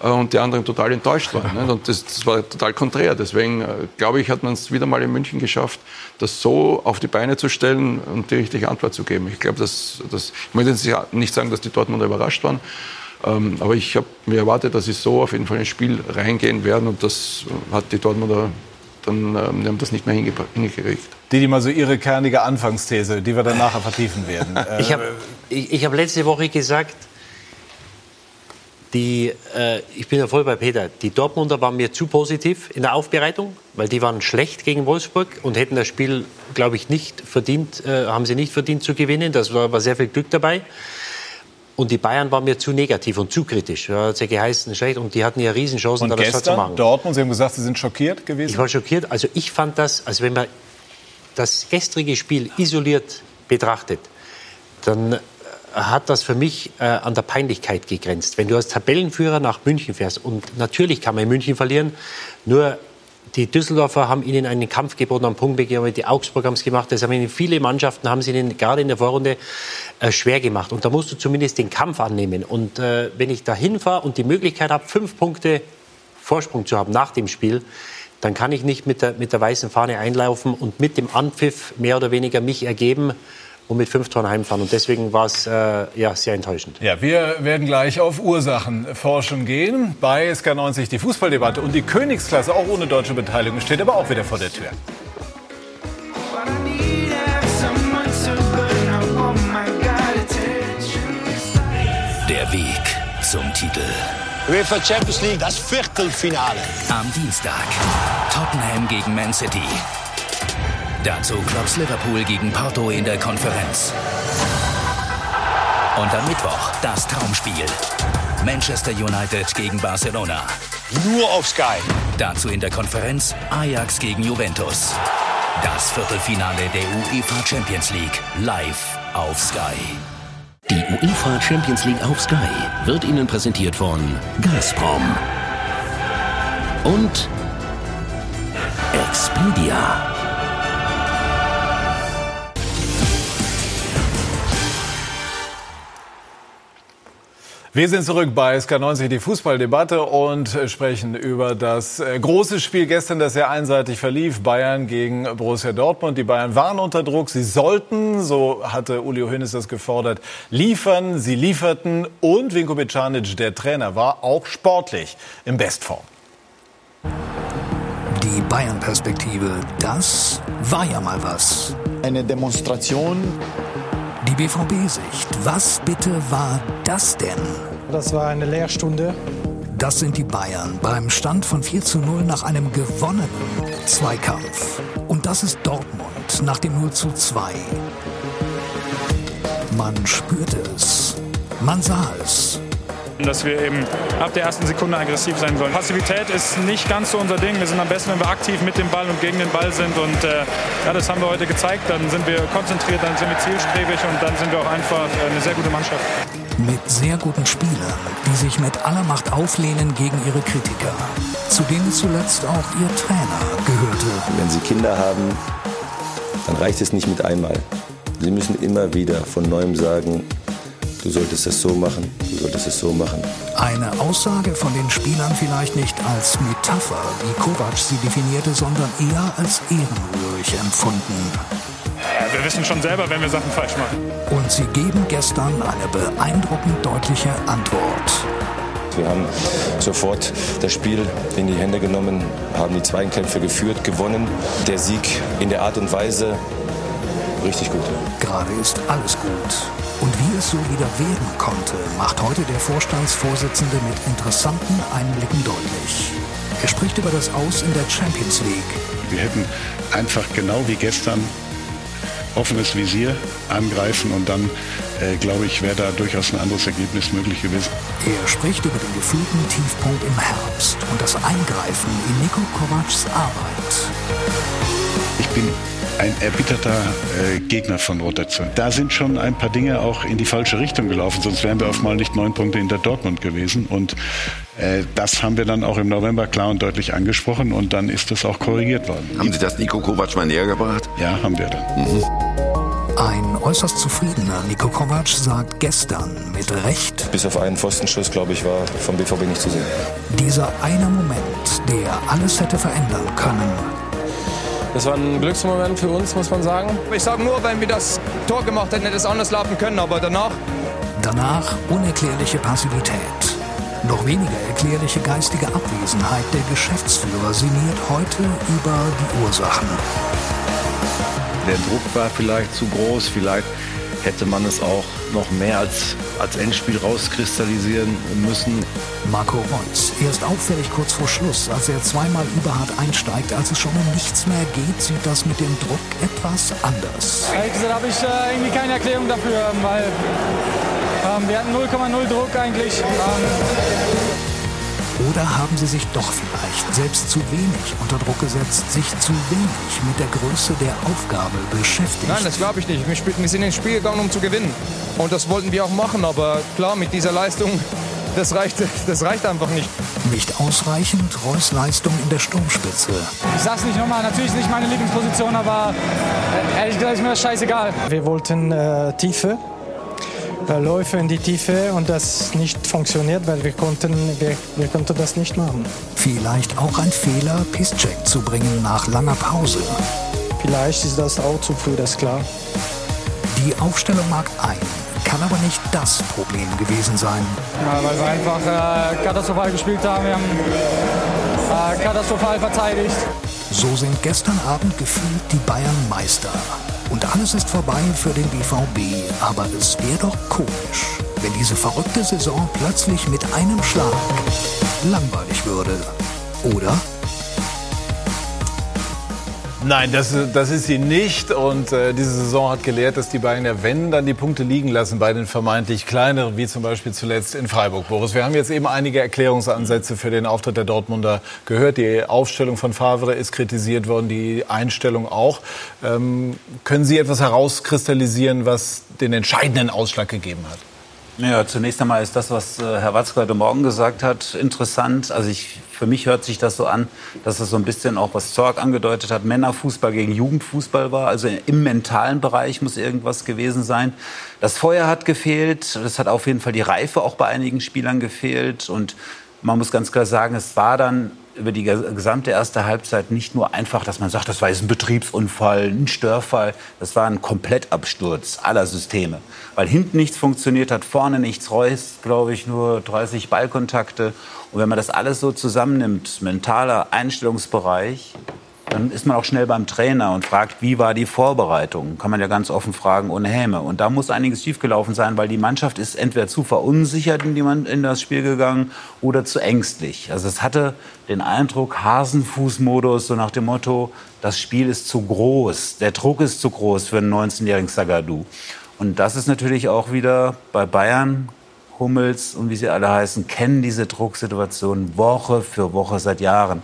und die anderen total enttäuscht waren. Und das, das war total konträr. Deswegen, glaube ich, hat man es wieder mal in München geschafft, das so auf die Beine zu stellen und die richtige Antwort zu geben. Ich glaube, dass, dass, ich möchte jetzt nicht sagen, dass die Dortmunder überrascht waren, ähm, aber ich habe mir erwartet, dass sie so auf jeden Fall ins Spiel reingehen werden und das hat die Dortmunder dann ähm, haben das nicht mehr hingekriegt. Die, mal so Ihre kernige Anfangsthese, die wir dann nachher vertiefen werden. ich habe ich, ich hab letzte Woche gesagt, die, äh, ich bin ja voll bei Peter. Die Dortmunder waren mir zu positiv in der Aufbereitung, weil die waren schlecht gegen Wolfsburg und hätten das Spiel, glaube ich, nicht verdient, äh, haben sie nicht verdient zu gewinnen. Das war, war sehr viel Glück dabei. Und die Bayern waren mir zu negativ und zu kritisch. Ja, hat ja geheißen, schlecht. Und die hatten ja Riesenchancen, und da gestern, das zu machen. Dortmund, Sie haben gesagt, Sie sind schockiert gewesen? Ich war schockiert. Also ich fand das, also wenn man das gestrige Spiel isoliert betrachtet, dann äh, hat das für mich äh, an der Peinlichkeit gegrenzt. Wenn du als Tabellenführer nach München fährst und natürlich kann man in München verlieren, nur die Düsseldorfer haben ihnen einen Kampf geboten am Punkt begeben, die Augsburg haben es gemacht. Das haben ihnen viele Mannschaften haben sie ihnen gerade in der Vorrunde äh, schwer gemacht. Und da musst du zumindest den Kampf annehmen. Und äh, wenn ich da hinfahre und die Möglichkeit habe, fünf Punkte Vorsprung zu haben nach dem Spiel, dann kann ich nicht mit der, mit der weißen Fahne einlaufen und mit dem Anpfiff mehr oder weniger mich ergeben und mit fünf Toren heimfahren. Und deswegen war es äh, ja, sehr enttäuschend. Ja, wir werden gleich auf Ursachenforschung gehen. Bei SK90 die Fußballdebatte. Und die Königsklasse, auch ohne deutsche Beteiligung, steht aber auch wieder vor der Tür. Der Weg zum Titel. UEFA Champions League, das Viertelfinale. Am Dienstag. Tottenham gegen Man City. Dazu Klopps Liverpool gegen Porto in der Konferenz. Und am Mittwoch das Traumspiel. Manchester United gegen Barcelona. Nur auf Sky. Dazu in der Konferenz Ajax gegen Juventus. Das Viertelfinale der UEFA Champions League live auf Sky. Die UEFA Champions League auf Sky wird Ihnen präsentiert von Gazprom und Expedia. Wir sind zurück bei SK90, die Fußballdebatte und sprechen über das äh, große Spiel gestern, das sehr einseitig verlief. Bayern gegen Borussia Dortmund. Die Bayern waren unter Druck. Sie sollten, so hatte Uli Hoeneß das gefordert, liefern. Sie lieferten und Vinko Bicanic, der Trainer, war auch sportlich im Bestform. Die Bayern-Perspektive, das war ja mal was. Eine Demonstration die BVB-Sicht. Was bitte war das denn? Das war eine Lehrstunde. Das sind die Bayern beim Stand von 4 zu 0 nach einem gewonnenen Zweikampf. Und das ist Dortmund nach dem 0 zu 2. Man spürte es. Man sah es dass wir eben ab der ersten Sekunde aggressiv sein sollen. Passivität ist nicht ganz so unser Ding. Wir sind am besten, wenn wir aktiv mit dem Ball und gegen den Ball sind. Und äh, ja, das haben wir heute gezeigt. Dann sind wir konzentriert, dann sind wir zielstrebig und dann sind wir auch einfach äh, eine sehr gute Mannschaft. Mit sehr guten Spielern, die sich mit aller Macht auflehnen gegen ihre Kritiker. Zu denen zuletzt auch ihr Trainer gehörte. Wenn Sie Kinder haben, dann reicht es nicht mit einmal. Sie müssen immer wieder von neuem sagen, du solltest es so machen, du solltest es so machen. Eine Aussage von den Spielern vielleicht nicht als Metapher, wie Kovac sie definierte, sondern eher als ehrenrührig empfunden. Ja, wir wir wissen schon selber, wenn wir Sachen falsch machen. Und sie geben gestern eine beeindruckend deutliche Antwort. Wir haben sofort das Spiel in die Hände genommen, haben die Zweikämpfe geführt, gewonnen. Der Sieg in der Art und Weise richtig gut. Gerade ist alles gut. Und wie es so wieder werden konnte, macht heute der Vorstandsvorsitzende mit interessanten Einblicken deutlich. Er spricht über das Aus in der Champions League. Wir hätten einfach genau wie gestern offenes Visier angreifen und dann, äh, glaube ich, wäre da durchaus ein anderes Ergebnis möglich gewesen. Er spricht über den gefühlten Tiefpunkt im Herbst und das Eingreifen in Niko Kovacs Arbeit. Ich bin ein erbitterter äh, Gegner von Rotation. Da sind schon ein paar Dinge auch in die falsche Richtung gelaufen, sonst wären wir auf mal nicht neun Punkte hinter Dortmund gewesen. Und äh, das haben wir dann auch im November klar und deutlich angesprochen und dann ist das auch korrigiert worden. Haben Sie das Nico Kovac mal näher gebracht? Ja, haben wir dann. Mhm. Ein äußerst zufriedener Niko Kovac sagt gestern mit Recht, Bis auf einen Pfostenschuss, glaube ich, war vom BVB nicht zu sehen. dieser eine Moment, der alles hätte verändern können, Das war ein Glücksmoment für uns, muss man sagen. Ich sage nur, wenn wir das Tor gemacht hätten, hätte es anders laufen können. Aber danach danach unerklärliche Passivität. Noch weniger erklärliche geistige Abwesenheit der Geschäftsführer sinniert heute über die Ursachen. Der Druck war vielleicht zu groß, vielleicht hätte man es auch noch mehr als, als Endspiel rauskristallisieren müssen. Marco Reus, erst auffällig kurz vor Schluss, als er zweimal überhart einsteigt, als es schon um nichts mehr geht, sieht das mit dem Druck etwas anders. Ehrlich gesagt habe ich äh, irgendwie keine Erklärung dafür, weil ähm, wir hatten 0,0 Druck eigentlich. Ähm, Oder haben sie sich doch vielleicht selbst zu wenig unter Druck gesetzt, sich zu wenig mit der Größe der Aufgabe beschäftigt? Nein, das glaube ich nicht. Wir sind ins Spiel gegangen, um zu gewinnen. Und das wollten wir auch machen. Aber klar, mit dieser Leistung, das reicht, das reicht einfach nicht. Nicht ausreichend Reus Leistung in der Sturmspitze. ich sag's nicht nochmal, natürlich ist nicht meine Lieblingsposition, aber äh, ehrlich gesagt ist mir das scheißegal. Wir wollten äh, Tiefe, Läufe in die Tiefe und das nicht funktioniert, weil wir konnten, wir, wir konnten das nicht machen. Vielleicht auch ein Fehler, Pisscheck zu bringen nach langer Pause. Vielleicht ist das auch zu früh, das ist klar. Die Aufstellung mag ein, kann aber nicht das Problem gewesen sein. Ja, weil wir einfach äh, katastrophal gespielt haben. Wir haben äh, katastrophal verteidigt. So sind gestern Abend gefühlt die Bayern Meister. Und alles ist vorbei für den BVB. Aber es wäre doch komisch, wenn diese verrückte Saison plötzlich mit einem Schlag langweilig würde. Oder? Nein, das, das ist sie nicht. Und äh, diese Saison hat gelehrt, dass die Bayern ja, wenn, dann die Punkte liegen lassen bei den vermeintlich kleineren, wie zum Beispiel zuletzt in Freiburg. Boris, wir haben jetzt eben einige Erklärungsansätze für den Auftritt der Dortmunder gehört. Die Aufstellung von Favre ist kritisiert worden, die Einstellung auch. Ähm, können Sie etwas herauskristallisieren, was den entscheidenden Ausschlag gegeben hat? Ja, zunächst einmal ist das, was äh, Herr Watzke heute Morgen gesagt hat, interessant. Also ich, für mich hört sich das so an, dass es so ein bisschen auch, was Zorg angedeutet hat, Männerfußball gegen Jugendfußball war. Also im mentalen Bereich muss irgendwas gewesen sein. Das Feuer hat gefehlt. Das hat auf jeden Fall die Reife auch bei einigen Spielern gefehlt. Und man muss ganz klar sagen, es war dann über die ges- gesamte erste Halbzeit nicht nur einfach, dass man sagt, das war jetzt ein Betriebsunfall, ein Störfall. Das war ein Komplettabsturz aller Systeme. Weil hinten nichts funktioniert hat, vorne nichts. Reus, glaube ich, nur 30 Ballkontakte. Und wenn man das alles so zusammennimmt, mentaler Einstellungsbereich, dann ist man auch schnell beim Trainer und fragt, wie war die Vorbereitung? Kann man ja ganz offen fragen, ohne Häme. Und da muss einiges schiefgelaufen sein, weil die Mannschaft ist entweder zu verunsichert in, die Man- in das Spiel gegangen oder zu ängstlich. Also es hatte den Eindruck, Hasenfußmodus, so nach dem Motto, das Spiel ist zu groß, der Druck ist zu groß für einen 19-jährigen Zagadou. Und das ist natürlich auch wieder bei Bayern Hummels und wie sie alle heißen, kennen diese Drucksituation Woche für Woche seit Jahren.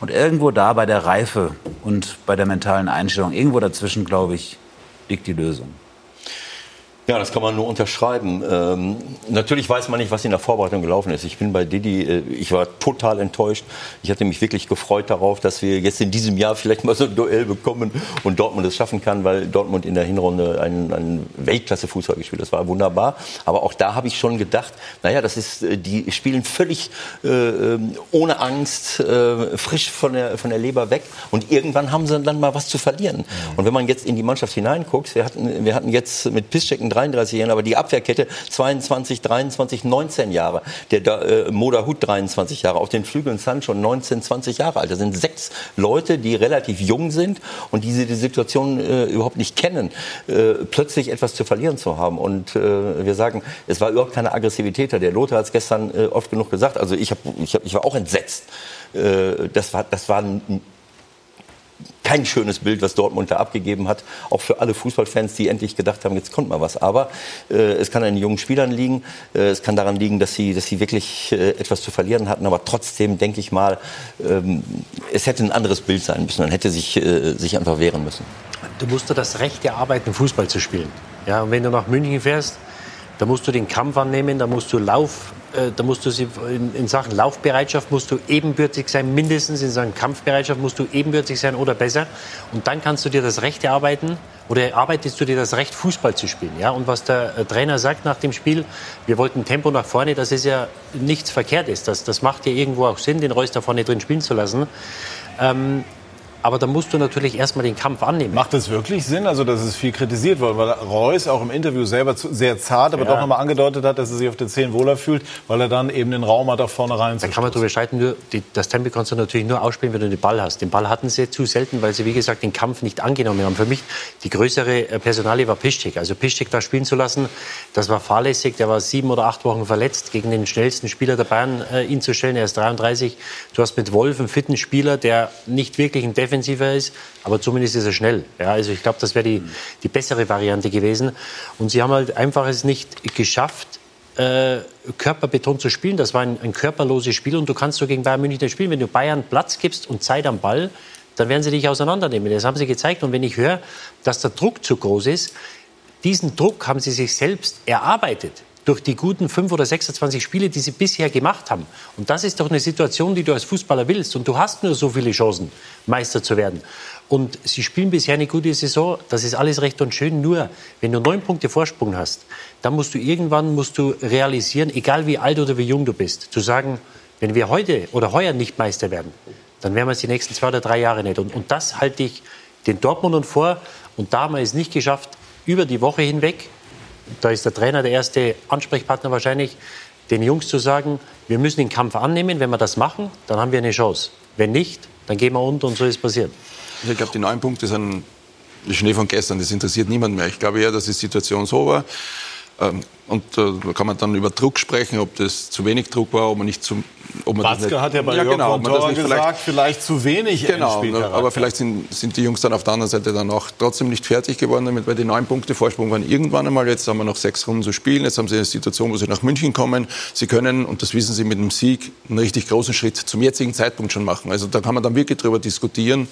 Und irgendwo da bei der Reife und bei der mentalen Einstellung, irgendwo dazwischen, glaube ich, liegt die Lösung. Ja, das kann man nur unterschreiben. Ähm, natürlich weiß man nicht, was in der Vorbereitung gelaufen ist. Ich bin bei Didi, äh, ich war total enttäuscht. Ich hatte mich wirklich gefreut darauf, dass wir jetzt in diesem Jahr vielleicht mal so ein Duell bekommen und Dortmund es schaffen kann, weil Dortmund in der Hinrunde einen, einen Weltklasse-Fußball gespielt hat. Das war wunderbar. Aber auch da habe ich schon gedacht, naja, das ist, äh, die spielen völlig äh, ähm, ohne Angst, äh, frisch von der, von der Leber weg. Und irgendwann haben sie dann mal was zu verlieren. Und wenn man jetzt in die Mannschaft hineinguckt, wir hatten, wir hatten jetzt mit Piszczek einen 33 Jahren, aber die Abwehrkette 22, 23, 19 Jahre. Der äh, Moda Hut 23 Jahre. Auf den Flügeln Sancho 19, 20 Jahre alt. Das sind sechs Leute, die relativ jung sind und diese die Situation äh, überhaupt nicht kennen, äh, plötzlich etwas zu verlieren zu haben. Und äh, wir sagen, es war überhaupt keine Aggressivität da. Der Lothar hat es gestern äh, oft genug gesagt. Also ich, hab, ich, hab, ich war auch entsetzt. Äh, das war, das war ein kein schönes Bild, was Dortmund da abgegeben hat. Auch für alle Fußballfans, die endlich gedacht haben, jetzt kommt mal was. Aber äh, es kann an den jungen Spielern liegen. Äh, es kann daran liegen, dass sie, dass sie wirklich äh, etwas zu verlieren hatten. Aber trotzdem denke ich mal, ähm, es hätte ein anderes Bild sein müssen. Man hätte sich, äh, sich einfach wehren müssen. Du musst dir das Recht erarbeiten, Fußball zu spielen. Ja, und wenn du nach München fährst, da musst du den Kampf annehmen, da musst du Lauf äh, da musst du sie in, in, Sachen Laufbereitschaft musst du ebenbürtig sein, mindestens in Sachen Kampfbereitschaft musst du ebenbürtig sein oder besser. Und dann kannst du dir das Recht erarbeiten oder erarbeitest du dir das Recht, Fußball zu spielen. Ja? Und was der äh, Trainer sagt nach dem Spiel, wir wollten Tempo nach vorne, das ist ja nichts Verkehrtes. Das, das macht ja irgendwo auch Sinn, den Reus da vorne drin spielen zu lassen. Ähm, aber da musst du natürlich erstmal den Kampf annehmen. Macht das wirklich Sinn? Also, das ist viel kritisiert worden, weil Reus auch im Interview selber sehr zart, aber ja. doch nochmal angedeutet hat, dass er sich auf den Zehen wohler fühlt, weil er dann eben den Raum hat, da vorne rein Da kann man darüber streiten, nur die, das Tempo kannst du natürlich nur ausspielen, wenn du den Ball hast. Den Ball hatten sie zu selten, weil sie, wie gesagt, den Kampf nicht angenommen haben. Für mich die größere äh, Personalie war Piszczek. Also Piszczek da spielen zu lassen, das war fahrlässig. Der war sieben oder acht Wochen verletzt. Gegen den schnellsten Spieler der Bayern äh, ihn zu stellen, er ist 33. Du hast mit Wolf einen fitten Spieler, der nicht wirklich ein Defensiver ist aber zumindest ist er schnell. Ja, also ich glaube, das wäre die, die bessere Variante gewesen. Und sie haben halt einfach es nicht geschafft, äh, körperbetont zu spielen. Das war ein, ein, körperloses Spiel und du kannst so gegen Bayern München nicht spielen. Wenn du Bayern Platz gibst und Zeit am Ball, dann werden sie dich auseinandernehmen. Das haben sie gezeigt. Und wenn ich höre, dass der Druck zu groß ist, diesen Druck haben sie sich selbst erarbeitet durch die guten 5 oder 26 Spiele, die sie bisher gemacht haben. Und das ist doch eine Situation, die du als Fußballer willst. Und du hast nur so viele Chancen, Meister zu werden. Und sie spielen bisher eine gute Saison. Das ist alles recht und schön. Nur, wenn du neun Punkte Vorsprung hast, dann musst du irgendwann musst du realisieren, egal wie alt oder wie jung du bist, zu sagen, wenn wir heute oder heuer nicht Meister werden, dann werden wir es die nächsten zwei oder drei Jahre nicht. Und, und das halte ich den Dortmundern vor. Und da haben wir es nicht geschafft, über die Woche hinweg da ist der Trainer der erste Ansprechpartner wahrscheinlich, den Jungs zu sagen, wir müssen den Kampf annehmen. Wenn wir das machen, dann haben wir eine Chance. Wenn nicht, dann gehen wir unter und so ist passiert. Ich glaube, die neun Punkte sind Schnee von gestern. Das interessiert niemand mehr. Ich glaube eher, dass die Situation so war. Ähm, und äh, da kann man dann über Druck sprechen, ob das zu wenig Druck war, ob man nicht zu. Ob man Watzke nicht, hat ja bei ja, genau, gesagt, vielleicht, vielleicht, zu wenig Genau, aber vielleicht sind, sind die Jungs dann auf der anderen Seite dann auch trotzdem nicht fertig geworden damit, weil die neun Punkte Vorsprung waren irgendwann einmal. Jetzt haben wir noch sechs Runden zu spielen. Jetzt haben sie eine Situation, wo sie nach München kommen. Sie können, und das wissen sie mit dem Sieg, einen richtig großen Schritt zum jetzigen Zeitpunkt schon machen. Also da kann man dann wirklich drüber diskutieren,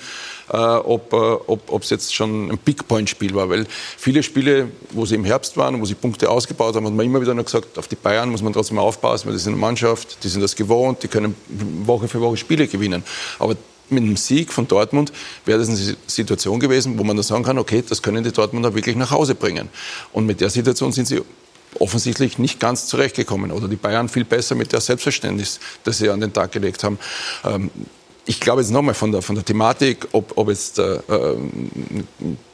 äh, ob äh, ob es jetzt schon ein Big Point Spiel war, weil viele Spiele, wo sie im Herbst waren, wo sie Punkte ausgebaut haben, hat man immer wieder noch gesagt, auf die Bayern muss man trotzdem aufpassen, weil das ist eine Mannschaft, die sind das gewohnt, die können Woche für Woche Spiele gewinnen. Aber mit einem Sieg von Dortmund wäre das eine Situation gewesen, wo man dann sagen kann, okay, das können die Dortmunder wirklich nach Hause bringen. Und mit der Situation sind sie offensichtlich nicht ganz zurechtgekommen. Oder die Bayern viel besser mit der Selbstverständnis, das sie an den Tag gelegt haben. Ähm, ich glaube jetzt nochmal von der, von der Thematik, ob, ob jetzt äh,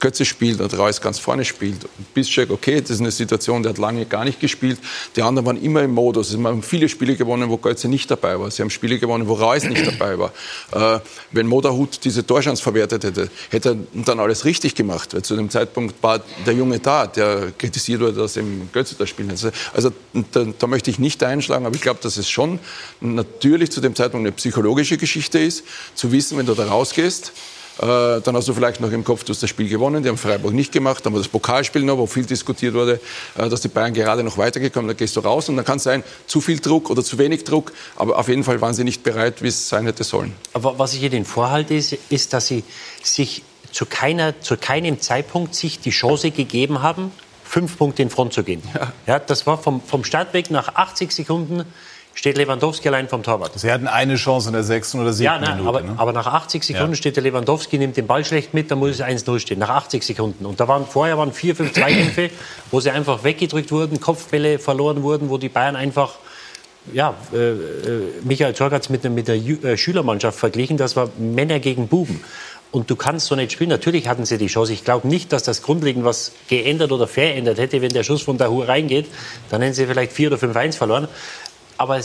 Götze spielt oder Reus ganz vorne spielt. Bischek, okay, das ist eine Situation, der hat lange gar nicht gespielt. Die anderen waren immer im Modus. Sie haben viele Spiele gewonnen, wo Götze nicht dabei war. Sie haben Spiele gewonnen, wo Reus nicht dabei war. Äh, wenn Moderhut diese Torchance verwertet hätte, hätte er dann alles richtig gemacht. Weil zu dem Zeitpunkt war der Junge da, der kritisiert wurde, dass eben Götze das spielen hätte. Also da, da möchte ich nicht einschlagen, aber ich glaube, dass es schon natürlich zu dem Zeitpunkt eine psychologische Geschichte ist zu wissen, wenn du da rausgehst, äh, dann hast du vielleicht noch im Kopf, du hast das Spiel gewonnen. Die haben Freiburg nicht gemacht, dann war das Pokalspiel noch, wo viel diskutiert wurde, äh, dass die Bayern gerade noch weitergekommen Dann gehst du raus und dann kann es sein, zu viel Druck oder zu wenig Druck. Aber auf jeden Fall waren sie nicht bereit, wie es sein hätte sollen. Aber was ich Ihnen vorhalte, ist, ist, dass Sie sich zu, keiner, zu keinem Zeitpunkt sich die Chance gegeben haben, fünf Punkte in Front zu gehen. Ja. das war vom, vom Start weg nach 80 Sekunden steht Lewandowski allein vom Torwart. Sie hatten eine Chance in der sechsten oder siebten ja, nein, Minute. Aber, ne? aber nach 80 Sekunden Ja. steht der Lewandowski, nimmt den Ball schlecht mit, dann muss es 1-0 stehen. Nach 80 Sekunden. Und da waren vorher waren vier, fünf Zweikämpfe, wo sie einfach weggedrückt wurden, Kopfbälle verloren wurden, wo die Bayern einfach ja, äh, äh, Michael Zorc hat es mit, der- mit der Ju- äh, Schülermannschaft verglichen, das war Männer gegen Buben. Und du kannst so nicht spielen. Natürlich hatten sie die Chance. Ich glaube nicht, dass das grundlegend was geändert oder verändert hätte, wenn der Schuss von Dahur reingeht. Dann hätten sie vielleicht 4 oder 5-1 verloren. Aber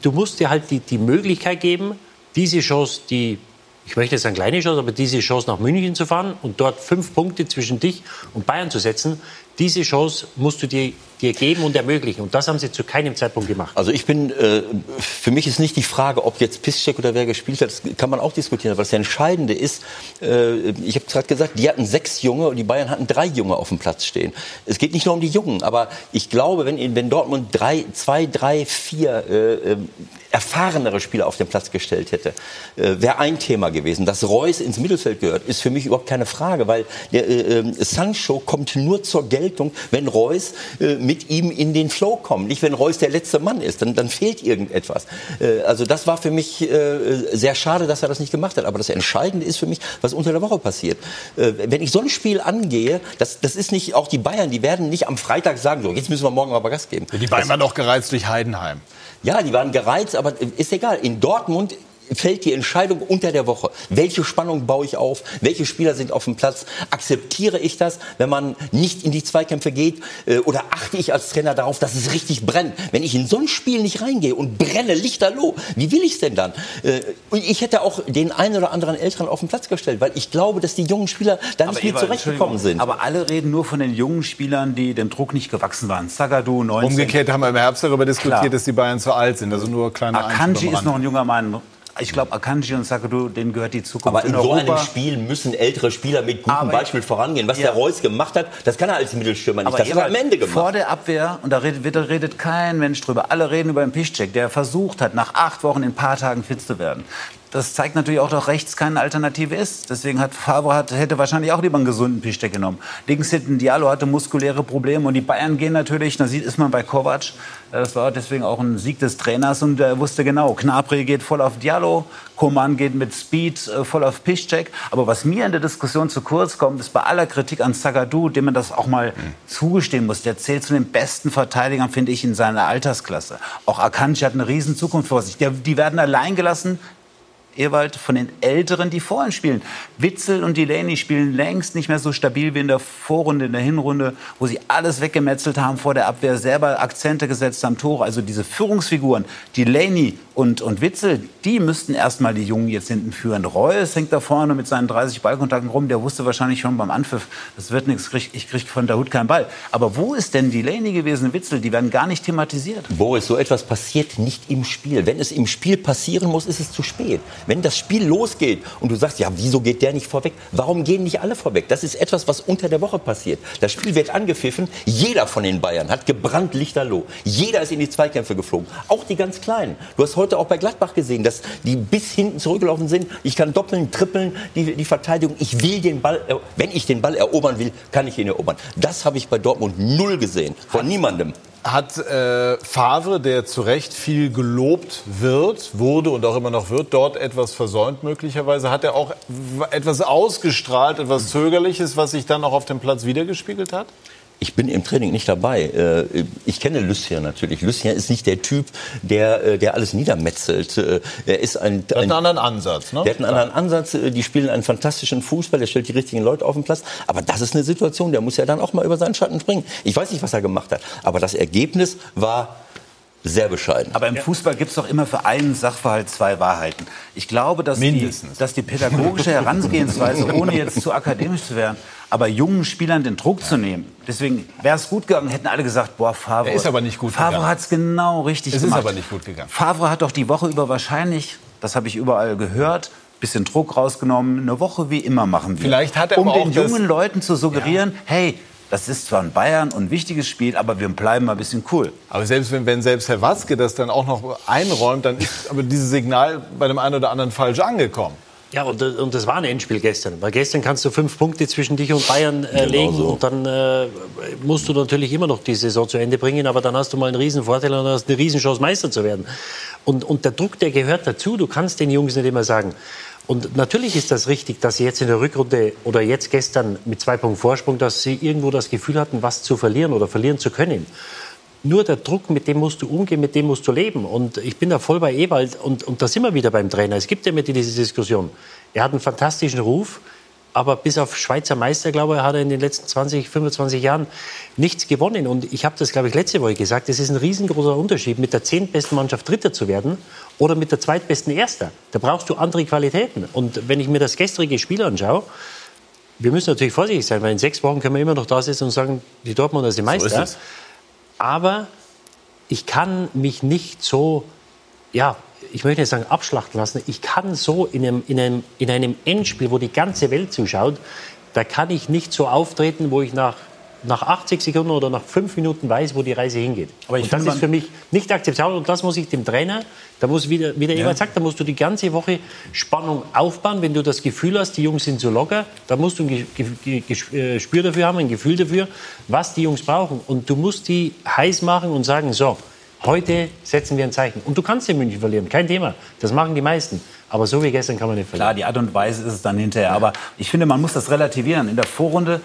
du musst dir halt die, die Möglichkeit geben, diese Chance, die, ich möchte jetzt eine kleine Chance, aber diese Chance nach München zu fahren und dort fünf Punkte zwischen dich und Bayern zu setzen, diese Chance musst du dir, dir geben und ermöglichen. Und das haben sie zu keinem Zeitpunkt gemacht. Also ich bin, äh, für mich ist nicht die Frage, ob jetzt Piszczek oder wer gespielt hat, das kann man auch diskutieren. Aber das Entscheidende ist, äh, ich habe gerade gesagt, die hatten sechs Junge und die Bayern hatten drei Junge auf dem Platz stehen. Es geht nicht nur um die Jungen, aber ich glaube, wenn, wenn Dortmund drei, zwei, drei, vier äh, äh, erfahrenere Spieler auf den Platz gestellt hätte, äh, wäre ein Thema gewesen. Dass Reus ins Mittelfeld gehört, ist für mich überhaupt keine Frage, weil der äh, Sancho kommt nur zur Geltung, wenn Reus äh, mit ihm in den Flow kommt. Nicht, wenn Reus der letzte Mann ist, dann, dann fehlt irgendetwas. Äh, also das war für mich äh, sehr schade, dass er das nicht gemacht hat. Aber das Entscheidende ist für mich, was unter der Woche passiert. Äh, wenn ich so ein Spiel angehe, das, das ist nicht, auch die Bayern, die werden nicht am Freitag sagen, so, jetzt müssen wir morgen aber Gas geben. Die Bayern waren doch gereizt durch Heidenheim. Ja, die waren gereizt, aber ist egal. In Dortmund fällt die Entscheidung unter der Woche. Welche Spannung baue ich auf? Welche Spieler sind auf dem Platz? Akzeptiere ich das, wenn man nicht in die Zweikämpfe geht? Äh, Oder achte ich als Trainer darauf, dass es richtig brennt? Wenn ich in so ein Spiel nicht reingehe und brenne lichterloh, wie will ich es denn dann? Äh, Und ich hätte auch den einen oder anderen Älteren auf den Platz gestellt, weil ich glaube, dass die jungen Spieler da nicht mit zurechtgekommen sind. Aber alle reden nur von den jungen Spielern, die dem Druck nicht gewachsen waren. Zagadou, 19. Umgekehrt haben wir im Herbst darüber diskutiert, Klar. dass die Bayern zu alt sind. Also nur kleine Akanji ist noch ein junger Mann. Ich glaube, Akanji und Zagadou, denen gehört die Zukunft Aber in so Europa. einem Spiel müssen ältere Spieler mit gutem Aber- Beispiel vorangehen. Was Ja. der Reus gemacht hat, das kann er als Mittelstürmer nicht. Aber das hat er am Ende gemacht. Vor der Abwehr, und da redet, da redet kein Mensch drüber, alle reden über den Piszczek, der versucht hat, nach acht Wochen in ein paar Tagen fit zu werden. Das zeigt natürlich auch, dass rechts keine Alternative ist. Deswegen hat Favre hat, hätte wahrscheinlich auch lieber einen gesunden Piszczek genommen. Links hinten Diallo hatte muskuläre Probleme und die Bayern gehen natürlich, da sieht ist man bei Kovac, äh, das war deswegen auch ein Sieg des Trainers und er wusste genau, Knapri geht voll auf Diallo, Koman geht mit Speed äh, voll auf Piszczek. Aber was mir in der Diskussion zu kurz kommt, ist bei aller Kritik an Zagadou, dem man das auch mal zugestehen muss. Der zählt zu den besten Verteidigern, finde ich, in seiner Altersklasse. Auch Akanji hat eine riesen Zukunft vor sich. Die werden allein gelassen. Ewald von den Älteren, die vorhin spielen. Witzel und Delaney spielen längst nicht mehr so stabil wie in der Vorrunde, in der Hinrunde, wo sie alles weggemetzelt haben vor der Abwehr, selber Akzente gesetzt haben, Tore. Also diese Führungsfiguren, Delaney und, und Witzel, die müssten erstmal die Jungen jetzt hinten führen. Reus hängt da vorne mit seinen 30 Ballkontakten rum, der wusste wahrscheinlich schon beim Anpfiff, das wird nichts, ich kriege von Hut keinen Ball. Aber wo ist denn Delaney gewesen, Witzel? Die werden gar nicht thematisiert. Boris, so etwas passiert nicht im Spiel. Wenn es im Spiel passieren muss, ist es zu spät. Wenn das Spiel losgeht und du sagst, ja, wieso geht der nicht vorweg? Warum gehen nicht alle vorweg? Das ist etwas, was unter der Woche passiert. Das Spiel wird angepfiffen. Jeder von den Bayern hat gebrannt lichterloh. Jeder ist in die Zweikämpfe geflogen. Auch die ganz Kleinen. Du hast heute auch bei Gladbach gesehen, dass die bis hinten zurückgelaufen sind. Ich kann doppeln, trippeln, die, die Verteidigung. Ich will den Ball, er- wenn ich den Ball erobern will, kann ich ihn erobern. Das habe ich bei Dortmund null gesehen. Von niemandem. Hat äh, Favre, der zu Recht viel gelobt wird, wurde und auch immer noch wird, dort etwas versäumt möglicherweise? Hat er auch etwas ausgestrahlt, etwas Zögerliches, was sich dann auch auf dem Platz wiedergespiegelt hat? Ich bin im Training nicht dabei. Äh, Ich kenne Lucien natürlich. Lucien ist nicht der Typ, der, äh, der alles niedermetzelt. Äh, Er ist ein, Der hat ein einen anderen Ansatz, ne? der hat einen anderen Ansatz. Die spielen einen fantastischen Fußball. Der stellt die richtigen Leute auf den Platz. Aber das ist eine Situation, der muss ja dann auch mal über seinen Schatten springen. Ich weiß nicht, was er gemacht hat. Aber das Ergebnis war sehr bescheiden. Aber im Fußball gibt es doch immer für einen Sachverhalt zwei Wahrheiten. Ich glaube, dass, die, dass die pädagogische Herangehensweise, ohne jetzt zu akademisch zu werden, aber jungen Spielern den Druck zu nehmen. Deswegen wäre es gut gegangen, hätten alle gesagt, boah, Favre. Er ist aber nicht gut Favre hat es genau richtig Es ist gemacht. aber nicht gut gegangen. Favre hat doch die Woche über wahrscheinlich, das habe ich überall gehört, bisschen Druck rausgenommen, eine Woche wie immer machen wir. Vielleicht hat er um den jungen Leuten zu suggerieren, hey, das ist zwar in Bayern und ein wichtiges Spiel, aber wir bleiben mal ein bisschen cool. Aber selbst wenn, wenn selbst Herr Watzke das dann auch noch einräumt, dann ist aber dieses Signal bei dem einen oder anderen falsch angekommen. Ja, und, und das war ein Endspiel gestern. Weil gestern kannst du fünf Punkte zwischen dich und Bayern äh, genau legen so. und dann äh, musst du natürlich immer noch die Saison zu Ende bringen, aber dann hast du mal einen riesen Vorteil und hast eine Riesenchance, Meister zu werden. Und, und der Druck, der gehört dazu. Du kannst den Jungs nicht immer sagen. Und natürlich ist das richtig, dass sie jetzt in der Rückrunde oder jetzt gestern mit zwei Punkten Vorsprung, dass sie irgendwo das Gefühl hatten, was zu verlieren oder verlieren zu können. Nur der Druck, mit dem musst du umgehen, mit dem musst du leben. Und ich bin da voll bei Ewald. Und, und da sind wir wieder beim Trainer. Es gibt ja immer diese Diskussion. Er hat einen fantastischen Ruf, aber bis auf Schweizer Meister, glaube ich, hat er in den letzten 20, 25 Jahren nichts gewonnen. Und ich habe das, glaube ich, letzte Woche gesagt, es ist ein riesengroßer Unterschied, mit der zehntbesten Mannschaft Dritter zu werden oder mit der zweitbesten Erster. Da brauchst du andere Qualitäten. Und wenn ich mir das gestrige Spiel anschaue, wir müssen natürlich vorsichtig sein, weil in sechs Wochen können wir immer noch da sitzen und sagen, die Dortmunder sind Meister. So aber ich kann mich nicht so, ja, ich möchte nicht sagen abschlachten lassen, ich kann so in einem, in, einem, in einem Endspiel, wo die ganze Welt zuschaut, da kann ich nicht so auftreten, wo ich nach nach 80 Sekunden oder nach fünf Minuten weiß, wo die Reise hingeht. Aber und das ist für mich nicht akzeptabel und das muss ich dem Trainer, da muss wieder, wie der ja. sagt, da musst du die ganze Woche Spannung aufbauen. Wenn du das Gefühl hast, die Jungs sind so locker, dann musst du ein äh, Gespür dafür haben, ein Gefühl dafür, was die Jungs brauchen. Und du musst die heiß machen und sagen, so, heute setzen wir ein Zeichen. Und du kannst in München verlieren, kein Thema. Das machen die meisten. Aber so wie gestern kann man nicht verlieren. Klar, die Art und Weise ist es dann hinterher. Aber ich finde, man muss das relativieren. In der Vorrunde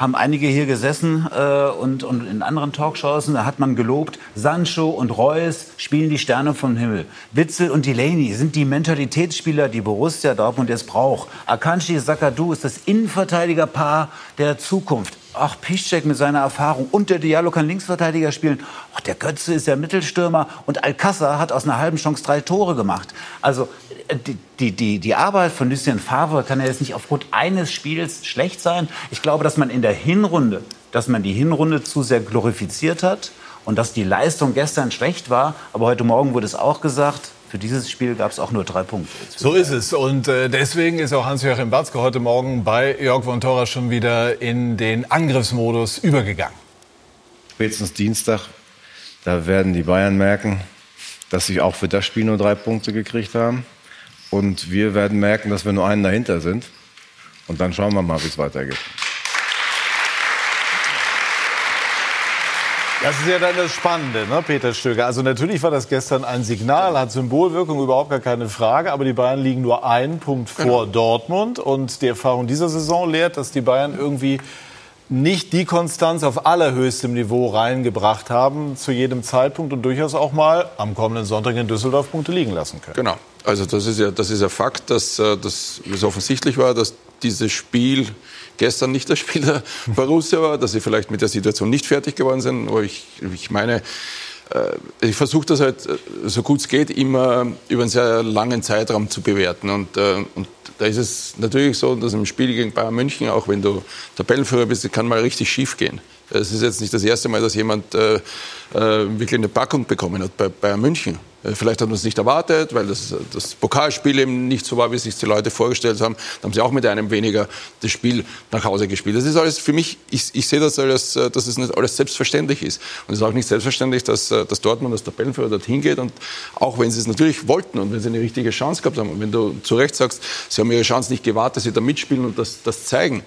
haben einige hier gesessen äh, und, und in anderen Talkshows, da hat man gelobt, Sancho und Reus spielen die Sterne vom Himmel. Witzel und Delaney sind die Mentalitätsspieler, die Borussia Dortmund jetzt braucht. Akanji Sakadu ist das Innenverteidigerpaar der Zukunft. Ach, Piszczek mit seiner Erfahrung und der Diallo kann Linksverteidiger spielen. Ach, der Götze ist der Mittelstürmer und Alcázar hat aus einer halben Chance drei Tore gemacht. Also die, die, die, die Arbeit von Lucien Favre kann ja jetzt nicht aufgrund eines Spiels schlecht sein. Ich glaube, dass man in der Hinrunde, dass man die Hinrunde zu sehr glorifiziert hat und dass die Leistung gestern schlecht war. Aber heute Morgen wurde es auch gesagt, für dieses Spiel gab es auch nur drei Punkte. So ist es. Und äh, deswegen ist auch Hans-Joachim Batzke heute Morgen bei Jörg von Torra schon wieder in den Angriffsmodus übergegangen. Spätestens Dienstag, da werden die Bayern merken, dass sie auch für das Spiel nur drei Punkte gekriegt haben. Und wir werden merken, dass wir nur einen dahinter sind. Und dann schauen wir mal, wie es weitergeht. Das ist ja dann das Spannende, ne, Peter Stöger. Also natürlich war das gestern ein Signal, hat Symbolwirkung, überhaupt gar keine Frage. Aber die Bayern liegen nur einen Punkt vor genau. Dortmund. Und die Erfahrung dieser Saison lehrt, dass die Bayern irgendwie nicht die Konstanz auf allerhöchstem Niveau reingebracht haben zu jedem Zeitpunkt und durchaus auch mal am kommenden Sonntag in Düsseldorf Punkte liegen lassen können. Genau. Also das ist ja, das ist ja Fakt, dass, äh, dass es offensichtlich war, dass dieses Spiel gestern nicht das Spiel der Borussia war, dass sie vielleicht mit der Situation nicht fertig geworden sind. Aber ich, ich meine, äh, ich versuche das halt, äh, so gut es geht, immer über einen sehr langen Zeitraum zu bewerten. Und, und da ist es natürlich so, dass im Spiel gegen Bayern München, auch wenn du Tabellenführer bist, kann mal richtig schief gehen. Es ist jetzt nicht das erste Mal, dass jemand wirklich eine Packung bekommen hat bei Bayern München. Äh, vielleicht hat man es nicht erwartet, weil das, das Pokalspiel eben nicht so war, wie sich die Leute vorgestellt haben. Da haben sie auch mit einem weniger das Spiel nach Hause gespielt. Das ist alles für mich, ich, ich sehe das alles, äh, dass es nicht alles selbstverständlich ist. Und es ist auch nicht selbstverständlich, dass, äh, dass Dortmund als Tabellenführer dorthin geht. Und auch wenn sie es natürlich wollten und wenn sie eine richtige Chance gehabt haben, und wenn du zu Recht sagst, sie haben ihre Chance nicht gewartet, dass sie da mitspielen und das, das zeigen,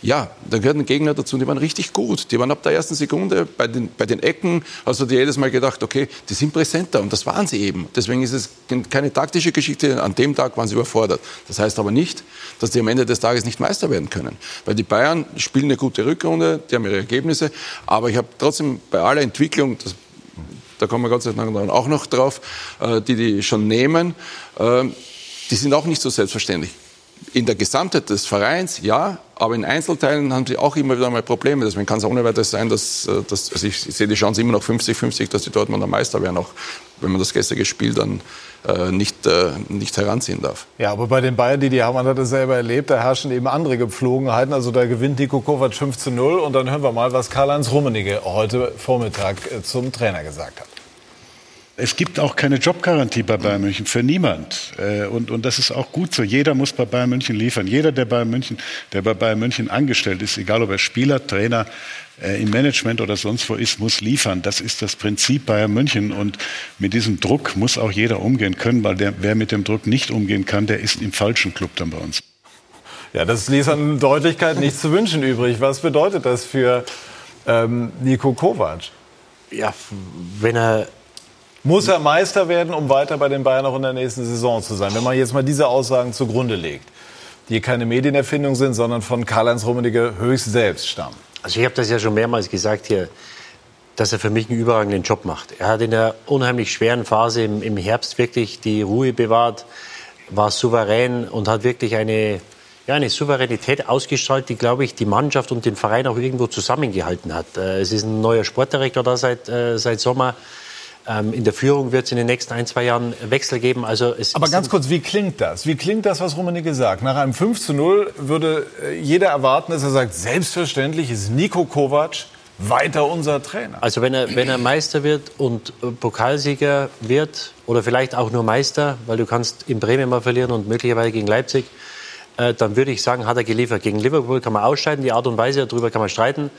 ja, dann gehören Gegner dazu, die waren richtig gut. Die waren ab der ersten Sekunde bei den, bei den Ecken, hast du dir jedes Mal gedacht, okay, die sind präsenter und das waren sie eben. Deswegen ist es keine taktische Geschichte. An dem Tag waren sie überfordert. Das heißt aber nicht, dass die am Ende des Tages nicht Meister werden können. Weil die Bayern spielen eine gute Rückrunde, die haben ihre Ergebnisse. Aber ich habe trotzdem bei aller Entwicklung, das, da kommen wir Gott sei Dank auch noch drauf, äh, die die schon nehmen, äh, die sind auch nicht so selbstverständlich in der Gesamtheit des Vereins, ja, aber in Einzelteilen haben sie auch immer wieder mal Probleme. Deswegen kann es ohne weiteres sein, dass, äh, dass also ich, sehe die Chance immer noch 50-50, dass die Dortmunder Meister werden, auch wenn man das gestrige Spiel dann äh, nicht, äh, nicht heranziehen darf. Ja, aber bei den Bayern, die die haben, hat es selber erlebt, da herrschen eben andere Gepflogenheiten. Also da gewinnt Nico Kovac 5 zu 0 und dann hören wir mal, was Karl-Heinz Rummenigge heute Vormittag äh, zum Trainer gesagt hat. Es gibt auch keine Jobgarantie bei Bayern München für niemand. Äh, und, und das ist auch gut so. Jeder muss bei Bayern München liefern. Jeder, der, Bayern München, der bei Bayern München angestellt ist, egal ob er Spieler, Trainer, äh, im Management oder sonst wo ist, muss liefern. Das ist das Prinzip Bayern München. Und mit diesem Druck muss auch jeder umgehen können, weil der, wer mit dem Druck nicht umgehen kann, der ist im falschen Club dann bei uns. Ja, das ließ an Deutlichkeit nichts zu wünschen übrig. Was bedeutet das für ähm, Nico Kovac? Ja, wenn er muss er Meister werden, um weiter bei den Bayern auch in der nächsten Saison zu sein? Wenn man jetzt mal diese Aussagen zugrunde legt, die keine Medienerfindung sind, sondern von Karl-Heinz Rummenigge höchst selbst stammen. Also ich habe das ja schon mehrmals gesagt hier, dass er für mich einen überragenden Job macht. Er hat in der unheimlich schweren Phase im, im Herbst wirklich die Ruhe bewahrt, war souverän und hat wirklich eine, ja, eine Souveränität ausgestrahlt, die, glaube ich, die Mannschaft und den Verein auch irgendwo zusammengehalten hat. Äh, es ist ein neuer Sportdirektor da seit, äh, seit Sommer. Ähm, in der Führung wird es in den nächsten ein, zwei Jahren Wechsel geben. Also es Aber ganz kurz, wie klingt das? Wie klingt das, was Rummenigge sagt? Nach einem 5 zu 0 würde äh, jeder erwarten, dass er sagt, selbstverständlich ist Nico Kovac weiter unser Trainer. Also wenn er, wenn er Meister wird und äh, Pokalsieger wird oder vielleicht auch nur Meister, weil du kannst in Bremen mal verlieren und möglicherweise gegen Leipzig, äh, dann würde ich sagen, hat er geliefert. Gegen Liverpool kann man ausscheiden, die Art und Weise, darüber kann man streiten.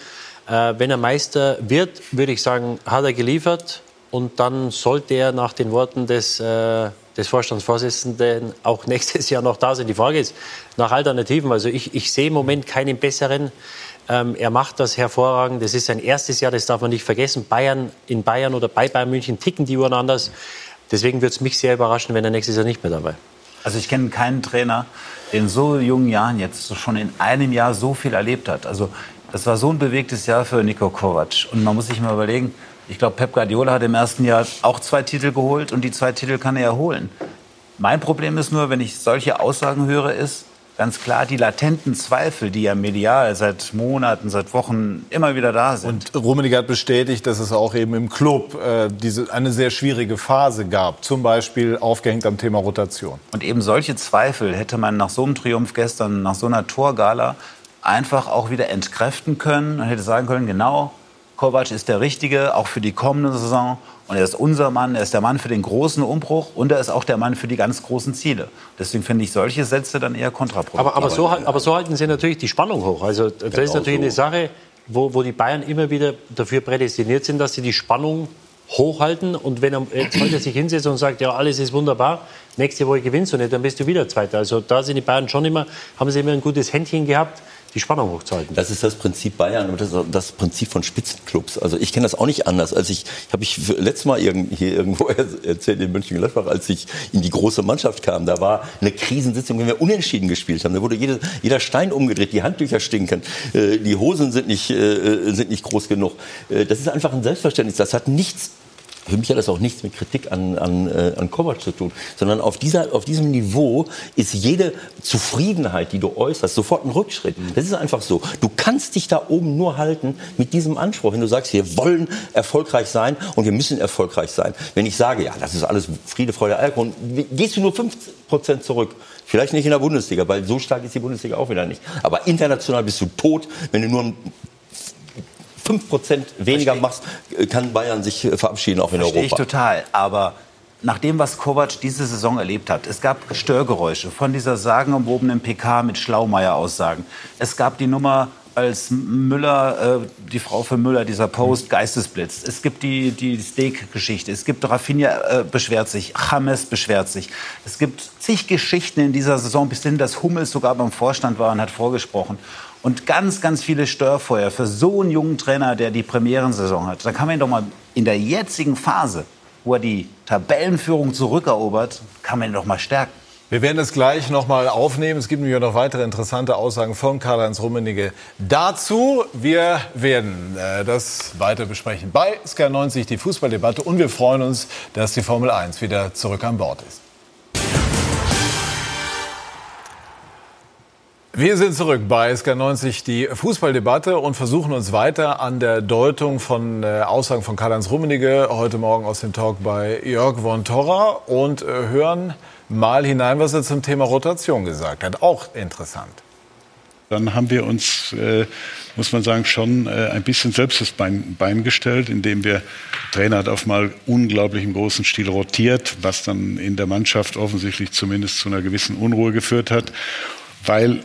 Äh, wenn er Meister wird, würde ich sagen, hat er geliefert. Und dann sollte er nach den Worten des, äh, des Vorstandsvorsitzenden auch nächstes Jahr noch da sein. Die Frage ist nach Alternativen. Also ich, ich sehe im Moment keinen besseren. Ähm, er macht das hervorragend. Das ist sein erstes Jahr, das darf man nicht vergessen. Bayern in Bayern oder bei Bayern München ticken die Uhren anders. Deswegen würde es mich sehr überraschen, wenn er nächstes Jahr nicht mehr dabei. Also ich kenne keinen Trainer, der in so jungen Jahren jetzt schon in einem Jahr so viel erlebt hat. Also das war so ein bewegtes Jahr für Nico Kovac. Und man muss sich mal überlegen, ich glaube, Pep Guardiola hat im ersten Jahr auch zwei Titel geholt und die zwei Titel kann er ja holen. Mein Problem ist nur, wenn ich solche Aussagen höre, ist ganz klar die latenten Zweifel, die ja medial seit Monaten, seit Wochen immer wieder da sind. Und Rummenigge hat bestätigt, dass es auch eben im Club äh, diese, eine sehr schwierige Phase gab, zum Beispiel aufgehängt am Thema Rotation. Und eben solche Zweifel hätte man nach so einem Triumph gestern, nach so einer Torgala einfach auch wieder entkräften können und hätte sagen können, genau, Kovac ist der Richtige, auch für die kommende Saison. Und er ist unser Mann, er ist der Mann für den großen Umbruch und er ist auch der Mann für die ganz großen Ziele. Deswegen finde ich solche Sätze dann eher kontraproduktiv. Aber, aber, so, aber so halten sie natürlich die Spannung hoch. Also das genau ist natürlich so. eine Sache, wo, wo die Bayern immer wieder dafür prädestiniert sind, dass sie die Spannung hochhalten. Und wenn er jetzt heute sich hinsetzt und sagt, ja, alles ist wunderbar, nächste Woche gewinnst du nicht, dann bist du wieder Zweiter. Also da sind die Bayern schon immer, haben sie immer ein gutes Händchen gehabt die Spannung hochzuhalten. Das ist das Prinzip Bayern und das, das Prinzip von Spitzenclubs. Also ich kenne das auch nicht anders. Als ich habe ich letztes Mal hier irgendwo erzählt in München-Gladbach, als ich in die große Mannschaft kam, da war eine Krisensitzung, wenn wir unentschieden gespielt haben. Da wurde jede, jeder Stein umgedreht, die Handtücher stinken, äh, die Hosen sind nicht äh, sind nicht groß genug. Äh, das ist einfach ein Selbstverständnis. Das hat nichts für mich hat das auch nichts mit Kritik an, an, äh, an Kovac zu tun, sondern auf, dieser, auf diesem Niveau ist jede Zufriedenheit, die du äußerst, sofort ein Rückschritt. Mhm. Das ist einfach so. Du kannst dich da oben nur halten mit diesem Anspruch. Wenn du sagst, wir wollen erfolgreich sein und wir müssen erfolgreich sein. Wenn ich sage, ja, das ist alles Friede, Freude, Eierkuchen, gehst du nur 50 Prozent zurück. Vielleicht nicht in der Bundesliga, weil so stark ist die Bundesliga auch wieder nicht. Aber international bist du tot, wenn du nur ein 5% weniger machst, kann Bayern sich äh, verabschieden, auch in Versteh Europa. ich total. Aber nach dem, was Kovac diese Saison erlebt hat, es gab Störgeräusche von dieser sagenumwobenen PK mit Schlaumeier-Aussagen. Es gab die Nummer als Müller, äh, die Frau von Müller, dieser Post, Geistesblitz. Es gibt die, die Steak-Geschichte. Es gibt Rafinha äh, beschwert sich, James beschwert sich. Es gibt zig Geschichten in dieser Saison, bis hin, dass Hummels sogar beim Vorstand war und hat vorgesprochen und ganz, ganz viele Störfeuer für so einen jungen Trainer, der die Premierensaison hat. Da kann man ihn doch mal in der jetzigen Phase, wo er die Tabellenführung zurückerobert, kann man ihn doch mal stärken. Wir werden es gleich noch mal aufnehmen. Es gibt nämlich noch weitere interessante Aussagen von Karl-Heinz Rummenigge dazu. Wir werden äh, das weiter besprechen bei Sky 90, die Fußballdebatte. Und wir freuen uns, dass die Formel 1 wieder zurück an Bord ist. Wir sind zurück bei SK90, die Fußballdebatte und versuchen uns weiter an der Deutung von äh, Aussagen von Karl-Heinz Rummenigge heute Morgen aus dem Talk bei Jörg von Torra und äh, hören mal hinein, was er zum Thema Rotation gesagt hat. Auch interessant. dann haben wir uns, äh, muss man sagen, schon äh, ein bisschen selbst das Bein, Bein gestellt, indem wir, der Trainer hat auf mal unglaublich im großen Stil rotiert, was dann in der Mannschaft offensichtlich zumindest zu einer gewissen Unruhe geführt hat, weil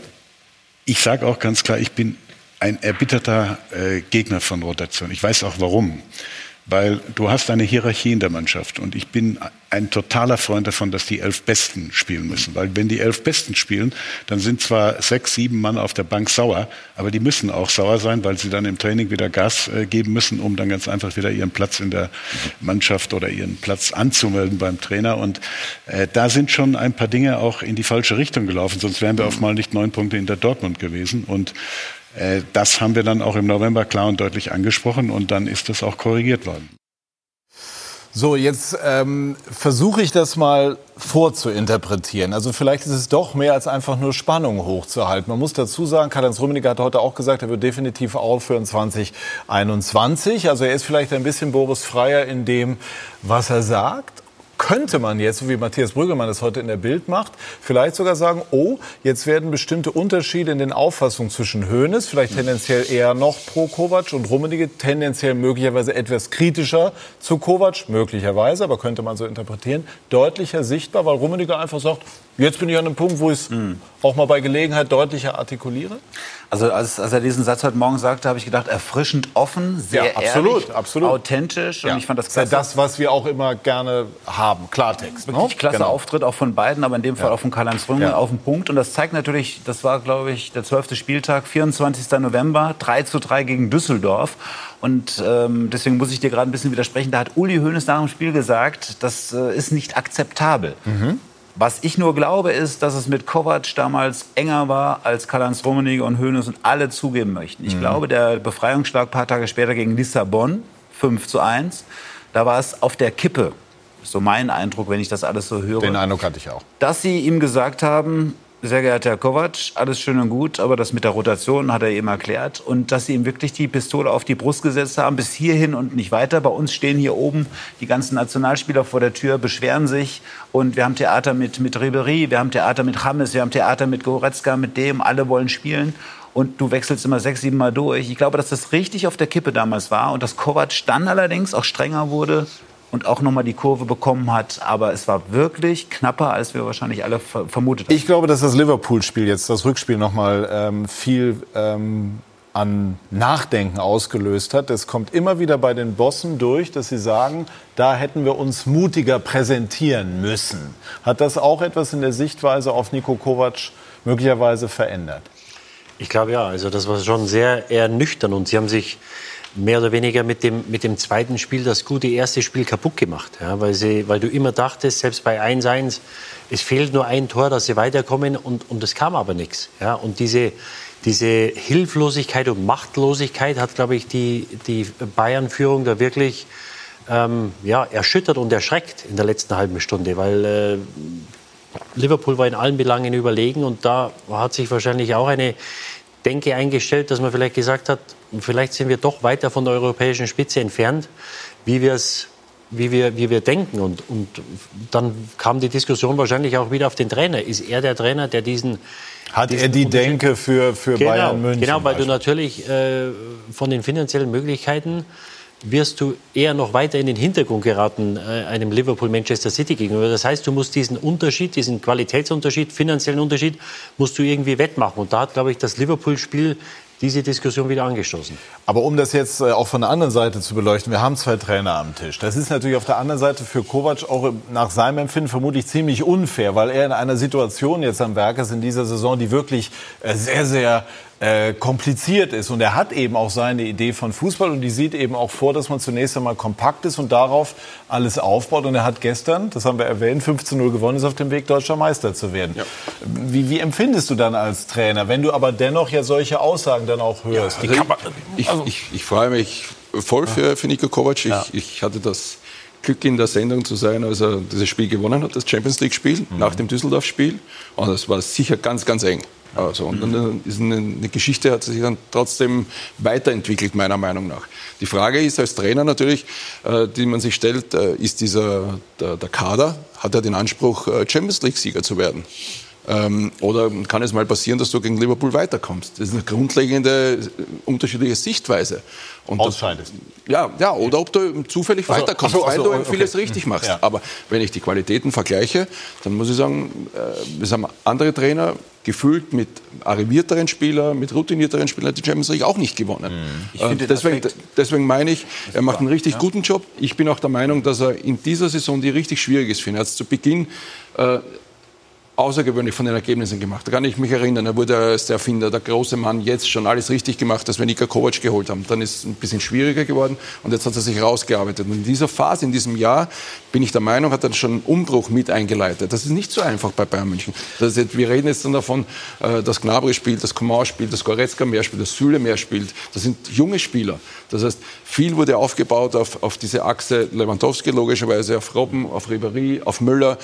ich sage auch ganz klar, ich bin ein erbitterter äh, Gegner von Rotation. Ich weiß auch warum weil du hast eine Hierarchie in der Mannschaft und ich bin ein totaler Freund davon, dass die elf Besten spielen müssen, weil wenn die elf Besten spielen, dann sind zwar sechs, sieben Mann auf der Bank sauer, aber die müssen auch sauer sein, weil sie dann im Training wieder Gas äh, geben müssen, um dann ganz einfach wieder ihren Platz in der Mannschaft oder ihren Platz anzumelden beim Trainer. Und äh, da sind schon ein paar Dinge auch in die falsche Richtung gelaufen, sonst wären wir auf mal nicht neun Punkte hinter Dortmund gewesen. Und das haben wir dann auch im November klar und deutlich angesprochen und dann ist das auch korrigiert worden. So, jetzt ähm, versuche ich das mal vorzuinterpretieren. Also vielleicht ist es doch mehr als einfach nur Spannung hochzuhalten. Man muss dazu sagen, Karl-Heinz Rummenigge hat heute auch gesagt, er wird definitiv aufhören 2021. Also er ist vielleicht ein bisschen Boris Freier in dem, was er sagt könnte man jetzt, so wie Matthias Brüggemann das heute in der Bild macht, vielleicht sogar sagen, oh, jetzt werden bestimmte Unterschiede in den Auffassungen zwischen Hoeneß, vielleicht tendenziell eher noch pro Kovac und Rummenigge, tendenziell möglicherweise etwas kritischer zu Kovac, möglicherweise, aber könnte man so interpretieren, deutlicher sichtbar, weil Rummenigge einfach sagt, Jetzt bin ich an einem Punkt, wo ich es mhm. auch mal bei Gelegenheit deutlicher artikuliere. Also als, als er diesen Satz heute Morgen sagte, habe ich gedacht, erfrischend offen, sehr ja, absolut, ehrlich, absolut. authentisch. Und ja. ich fand das klasse. Das ist ja das, was wir auch immer gerne haben, Klartext. Wirklich ne? klasse genau. Auftritt auch von beiden, aber in dem Fall ja. auch von Karl-Heinz Rümmel auf den Punkt. Und das zeigt natürlich, das war, glaube ich, der zwölfte Spieltag, 24. November, 3 zu 3 gegen Düsseldorf. Und ähm, deswegen muss ich dir gerade ein bisschen widersprechen. Da hat Uli Hoeneß nach dem Spiel gesagt, das äh, ist nicht akzeptabel. Mhm. Was ich nur glaube, ist, dass es mit Kovac damals enger war, als Karl-Heinz Rummenigge und Hoeneß und alle zugeben möchten. Ich mhm. glaube, der Befreiungsschlag ein paar Tage später gegen Lissabon, 5 zu 1, da war es auf der Kippe. So mein Eindruck, wenn ich das alles so höre. Den Eindruck hatte ich auch. Dass sie ihm gesagt haben, sehr geehrter Herr Kovac, alles schön und gut, aber das mit der Rotation hat er eben erklärt. Und dass Sie ihm wirklich die Pistole auf die Brust gesetzt haben, bis hierhin und nicht weiter. Bei uns stehen hier oben die ganzen Nationalspieler vor der Tür, beschweren sich. Und wir haben Theater mit, mit Ribery, wir haben Theater mit James, wir haben Theater mit Goretzka, mit dem, alle wollen spielen. Und du wechselst immer sechs, sieben Mal durch. Ich glaube, dass das richtig auf der Kippe damals war und dass Kovac dann allerdings auch strenger wurde und auch nochmal die Kurve bekommen hat. Aber es war wirklich knapper, als wir wahrscheinlich alle vermutet haben. Ich glaube, dass das Liverpool-Spiel jetzt, das Rückspiel nochmal ähm, viel ähm, an Nachdenken ausgelöst hat. Es kommt immer wieder bei den Bossen durch, dass sie sagen, da hätten wir uns mutiger präsentieren müssen. Hat das auch etwas in der Sichtweise auf Nico Kovac möglicherweise verändert? Ich glaube ja, also das war schon sehr eher nüchtern und sie haben sich mehr oder weniger mit dem, mit dem zweiten Spiel das gute erste Spiel kaputt gemacht. Ja, weil, sie, weil du immer dachtest, selbst bei 1-1, es fehlt nur ein Tor, dass sie weiterkommen und, und kam aber nichts. Ja, und diese, diese Hilflosigkeit und Machtlosigkeit hat, glaube ich, die, die Bayern-Führung da wirklich ähm, ja, erschüttert und erschreckt in der letzten halben Stunde, weil äh, Liverpool war in allen Belangen überlegen und da hat sich wahrscheinlich auch eine Denke eingestellt, dass man vielleicht gesagt hat, vielleicht sind wir doch weiter von der europäischen Spitze entfernt, wie wir es wie wir, wie wir denken. Und, und dann kam die Diskussion wahrscheinlich auch wieder auf den Trainer. Ist er der Trainer, der diesen. Hat diesen er die Denke für, für genau, Bayern München? Genau, weil du natürlich äh, von den finanziellen Möglichkeiten wirst du eher noch weiter in den Hintergrund geraten äh, einem Liverpool-Manchester City gegenüber. Das heißt, du musst diesen Unterschied, diesen Qualitätsunterschied, finanziellen Unterschied, musst du irgendwie wettmachen. Und da hat, glaube ich, das Liverpool-Spiel diese Diskussion wieder angestoßen. Aber um das jetzt äh, auch von der anderen Seite zu beleuchten, wir haben zwei Trainer am Tisch. Das ist natürlich auf der anderen Seite für Kovac auch nach seinem Empfinden vermutlich ziemlich unfair, weil er in einer Situation jetzt am Werk ist in dieser Saison, die wirklich äh, sehr, sehr äh, kompliziert ist. Und er hat eben auch seine Idee von Fußball und die sieht eben auch vor, dass man zunächst einmal kompakt ist und darauf alles aufbaut. Und er hat gestern, das haben wir erwähnt, 15-0 gewonnen, ist auf dem Weg, deutscher Meister zu werden. Ja. Wie, wie, empfindest du dann als Trainer, wenn du aber dennoch ja solche Aussagen dann auch hörst? Ja, also ich, ich, ich, ich, freue mich voll für, für Niko Kovac. Ich, ja. ich hatte das Glück in der Sendung zu sein, als er dieses Spiel gewonnen hat, das Champions League-Spiel, mhm. nach dem Düsseldorf-Spiel. Und das war sicher ganz, ganz eng. Also, und dann ist eine, eine, Geschichte hat sich dann trotzdem weiterentwickelt, meiner Meinung nach. Die Frage ist als Trainer natürlich, äh, die man sich stellt, äh, ist dieser, der, der, Kader, hat er den Anspruch, äh, Champions League-Sieger zu werden? Ähm, oder kann es mal passieren, dass du gegen Liverpool weiterkommst? Das ist eine grundlegende äh, unterschiedliche Sichtweise. Und Ausscheidest. ja, ja, oder ob du zufällig Ach so, weiterkommst, ach so, ach weil du okay. vieles richtig machst. Ja. Aber wenn ich die Qualitäten vergleiche, dann muss ich sagen, äh, es haben andere Trainer gefühlt mit arrivierteren Spielern, mit routinierteren Spielern die Champions League auch nicht gewonnen. Ich Äh, deswegen, deswegen meine ich, er macht einen richtig ja. guten Job. Ich bin auch der Meinung, dass er in dieser Saison, die richtig schwierig ist für ihn, er hat zu Beginn äh, außergewöhnlich von den Ergebnissen gemacht. Da kann ich mich erinnern, er wurde als der Erfinder, der große Mann, jetzt schon alles richtig gemacht, dass wir Nika Kovac geholt haben. Dann ist es ein bisschen schwieriger geworden und jetzt hat er sich rausgearbeitet. Und in dieser Phase, in diesem Jahr, bin ich der Meinung, hat er schon einen Umbruch mit eingeleitet. Das ist nicht so einfach bei Bayern München. Das jetzt, wir reden jetzt dann davon, äh, dass Gnabry spielt, dass Coman spielt, dass Goretzka mehr spielt, dass Süle mehr spielt. Das sind junge Spieler. Das heißt, viel wurde aufgebaut auf, auf diese Achse Lewandowski logischerweise, auf Robben, auf Ribéry, auf Müller.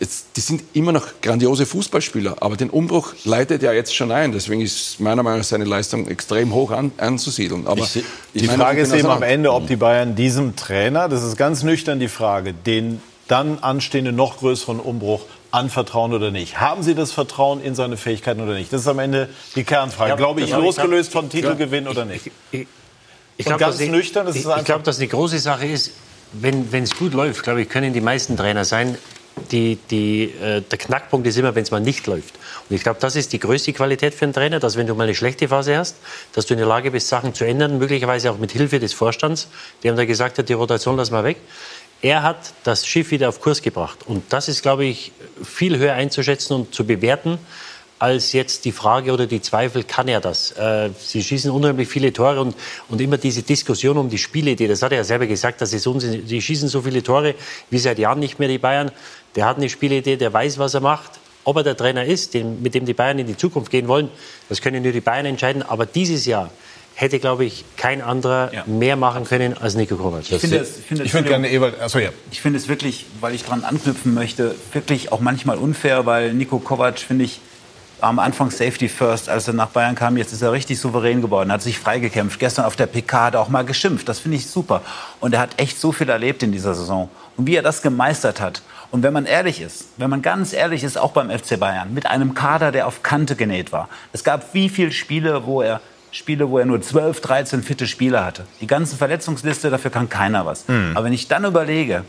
Jetzt, die sind immer noch grandiose Fußballspieler, aber den Umbruch leitet er jetzt schon ein. Deswegen ist meiner Meinung nach seine Leistung extrem hoch an, anzusiedeln. Aber Ich, ich die meine, Frage ich ist eben am. Ende, ob die Bayern diesem Trainer, das ist ganz nüchtern die Frage, den dann anstehenden noch größeren Umbruch anvertrauen oder nicht. Haben Sie das Vertrauen in seine Fähigkeiten oder nicht? Das ist am Ende die Kernfrage. Ja, Glaube ich, ich losgelöst glaub- von Titelgewinn oder nicht? Ich Und glaube, ganz dass die- nüchtern ist es ich, einfach- ich glaube, dass die große Sache ist, wenn es gut läuft, glaube ich, können die meisten Trainer sein. Die, die, äh, der Knackpunkt ist immer, wenn es mal nicht läuft. Und ich glaube, das ist die größte Qualität für einen Trainer, dass wenn du mal eine schlechte Phase hast, dass du in der Lage bist, Sachen zu ändern, möglicherweise auch mit Hilfe des Vorstands, der ihm da gesagt hat, die Rotation lassen wir weg. Er hat das Schiff wieder auf Kurs gebracht. Und das ist, glaube ich, viel höher einzuschätzen und zu bewerten, als jetzt die Frage oder die Zweifel, kann er das? Äh, sie schießen unheimlich viele Tore und, und immer diese Diskussion um die Spielidee, das hat er ja selber gesagt, dass sie, so, sie schießen so viele Tore wie seit Jahren nicht mehr die Bayern. Der hat eine Spielidee, der weiß, was er macht. Ob er der Trainer ist, den, mit dem die Bayern in die Zukunft gehen wollen, das können nur die Bayern entscheiden. Aber dieses Jahr hätte, glaube ich, kein anderer mehr machen können als Nico Kovac. Ich finde es, ich finde es, Ich würde gerne Ewald, achso, ja. Ich finde es wirklich, weil ich dran anknüpfen möchte, wirklich auch manchmal unfair, weil Nico Kovac, finde ich, am Anfang Safety First, als er nach Bayern kam. Jetzt ist er richtig souverän geworden, hat sich freigekämpft. Gestern auf der PK hat er auch mal geschimpft. Das finde ich super. Und er hat echt so viel erlebt in dieser Saison. Und wie er das gemeistert hat. Und wenn man ehrlich ist, wenn man ganz ehrlich ist, auch beim FC Bayern, mit einem Kader, der auf Kante genäht war. Es gab wie viele Spiele, wo er Spiele, wo er nur 12, 13 fitte Spieler hatte. Die ganze Verletzungsliste, dafür kann keiner was. Hm. Aber wenn ich dann überlege,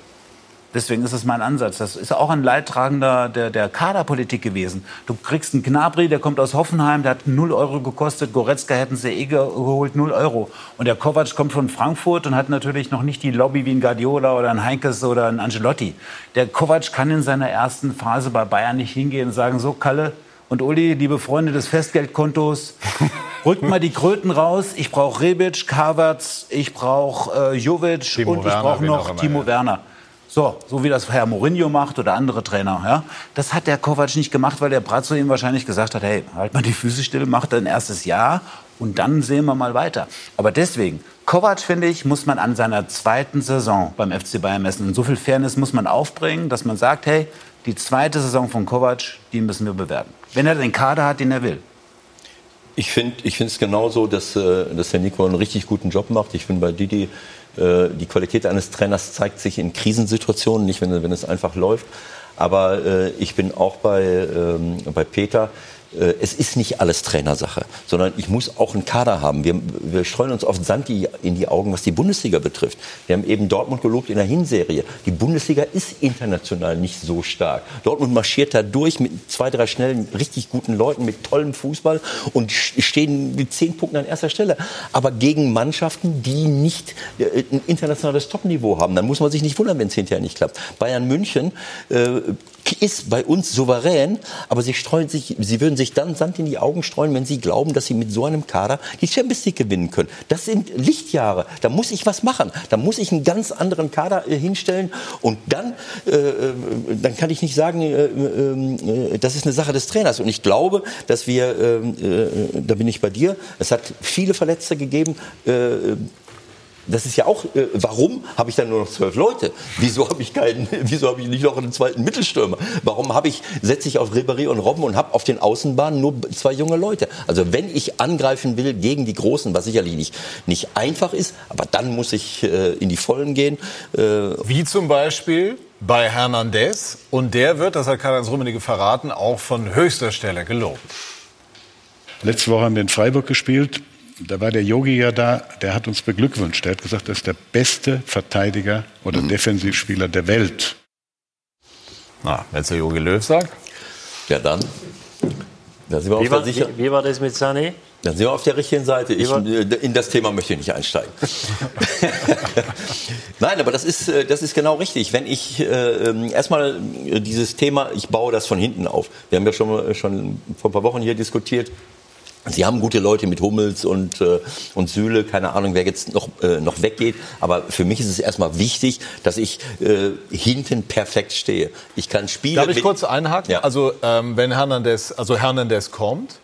Deswegen ist es mein Ansatz. Das ist auch ein Leidtragender der, der Kaderpolitik gewesen. Du kriegst einen Gnabry, der kommt aus Hoffenheim, der hat 0 Euro gekostet. Goretzka hätten sie eh geholt, 0 Euro. Und der Kovac kommt von Frankfurt und hat natürlich noch nicht die Lobby wie ein Guardiola oder ein Heinkes oder ein Angelotti. Der Kovac kann in seiner ersten Phase bei Bayern nicht hingehen und sagen, so Kalle und Uli, liebe Freunde des Festgeldkontos, rückt mal die Kröten raus. Ich brauche Rebic, Havertz, ich brauche äh, Jovic Timo und ich brauche noch Timo ja. Werner. So, so wie das Herr Mourinho macht oder andere Trainer. Ja? Das hat der Kovac nicht gemacht, weil der Brazzo ihm wahrscheinlich gesagt hat, hey, halt mal die Füße still, mach dein erstes Jahr und dann sehen wir mal weiter. Aber deswegen, Kovac, finde ich, muss man an seiner zweiten Saison beim FC Bayern messen. Und so viel Fairness muss man aufbringen, dass man sagt, hey, die zweite Saison von Kovac, die müssen wir bewerten. Wenn er den Kader hat, den er will. Ich finde es genauso, dass, äh, dass der Nico einen richtig guten Job macht. Ich finde bei Didi, die Qualität eines Trainers zeigt sich in Krisensituationen, nicht wenn, wenn es einfach läuft. Aber äh, ich bin auch bei, ähm, bei Peter. Äh, es ist nicht alles Trainersache, sondern ich muss auch einen Kader haben. Wir, wir streuen uns oft Sand in die Augen, was die Bundesliga betrifft. Wir haben eben Dortmund gelobt in der Hinserie. Die Bundesliga ist international nicht so stark. Dortmund marschiert da durch mit zwei, drei schnellen, richtig guten Leuten, mit tollem Fußball und stehen mit zehn Punkten an erster Stelle. Aber gegen Mannschaften, die nicht äh, ein internationales Topniveau haben. Dann muss man sich nicht wundern, wenn es hinterher nicht klappt. Bayern München äh, ist bei uns souverän, aber sie streuen sich, sie würden sich dann Sand in die Augen streuen, wenn sie glauben, dass sie mit so einem Kader die Champions League gewinnen können. Das sind Lichtjahre. Da muss ich was machen. Da muss ich einen ganz anderen Kader äh, hinstellen und dann, äh, äh, dann kann ich nicht sagen, äh, äh, äh, das ist eine Sache des Trainers. Und ich glaube, dass wir, äh, äh, da bin ich bei dir, es hat viele Verletzte gegeben. Das ist ja auch, äh, warum habe ich dann nur noch zwölf Leute? Wieso habe ich keinen, wieso habe ich nicht noch einen zweiten Mittelstürmer? Warum habe ich, setze ich auf Ribéry und Robben und habe auf den Außenbahnen nur zwei junge Leute? Also wenn ich angreifen will gegen die Großen, was sicherlich nicht, nicht einfach ist, aber dann muss ich äh, in die Vollen gehen. Äh, Wie zum Beispiel bei Hernandez. Und der wird, das hat Karl-Heinz Rummenigge verraten, auch von höchster Stelle gelobt. Letzte Woche haben wir in Freiburg gespielt. Da war der Yogi ja da, der hat uns beglückwünscht. Der hat gesagt, er ist der beste Verteidiger oder Defensivspieler der Welt. Na, wenn es der Jogi Löw sagt. Ja, dann. Da sind wir auf Wie der war, sicher. wie, wie war das mit Sané? Dann sind wir auf der richtigen Seite. Ich, äh, in das Thema möchte ich nicht einsteigen. Nein, aber das ist, äh, das ist genau richtig. Wenn ich äh, ähm, erstmal äh, dieses Thema, ich baue das von hinten auf. Wir haben ja schon, schon vor ein paar Wochen hier diskutiert. Sie haben gute Leute mit Hummels und, äh, und Süle, keine Ahnung, wer jetzt noch, äh, noch weggeht. Aber für mich ist es erstmal wichtig, dass ich äh, hinten perfekt stehe. Ich kann spielen. Darf ich kurz einhaken? Also ähm, wenn Hernandez, also Hernandez kommt,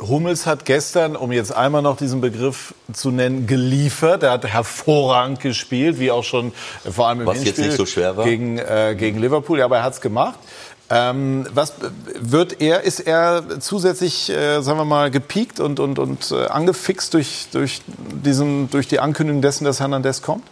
Hummels hat gestern, um jetzt einmal noch diesen Begriff zu nennen, geliefert. Er hat hervorragend gespielt, wie auch schon äh, vor allem im Was jetzt Hinspiel nicht so schwer war. gegen äh, gegen Liverpool. Ja, aber er hat es gemacht. Ähm, was wird er? Ist er zusätzlich, äh, sagen wir mal, gepiekt und und und äh, angefixt durch durch diesen durch die Ankündigung dessen, dass Hernandez kommt?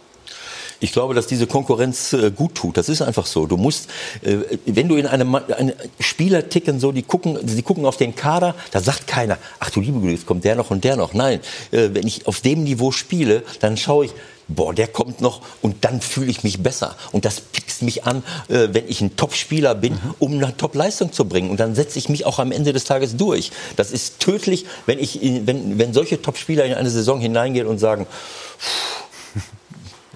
Ich glaube, dass diese Konkurrenz äh, gut tut. Das ist einfach so. Du musst, äh, wenn du in einem eine Spieler ticken so, die gucken, die gucken auf den Kader, da sagt keiner, ach du liebe Güte, jetzt kommt der noch und der noch. Nein, äh, wenn ich auf dem Niveau spiele, dann schaue ich, boah, der kommt noch und dann fühle ich mich besser. Und das pickst mich an, äh, wenn ich ein Top-Spieler bin, um eine Top-Leistung zu bringen. Und dann setze ich mich auch am Ende des Tages durch. Das ist tödlich, wenn ich, in, wenn, wenn solche Top-Spieler in eine Saison hineingehen und sagen,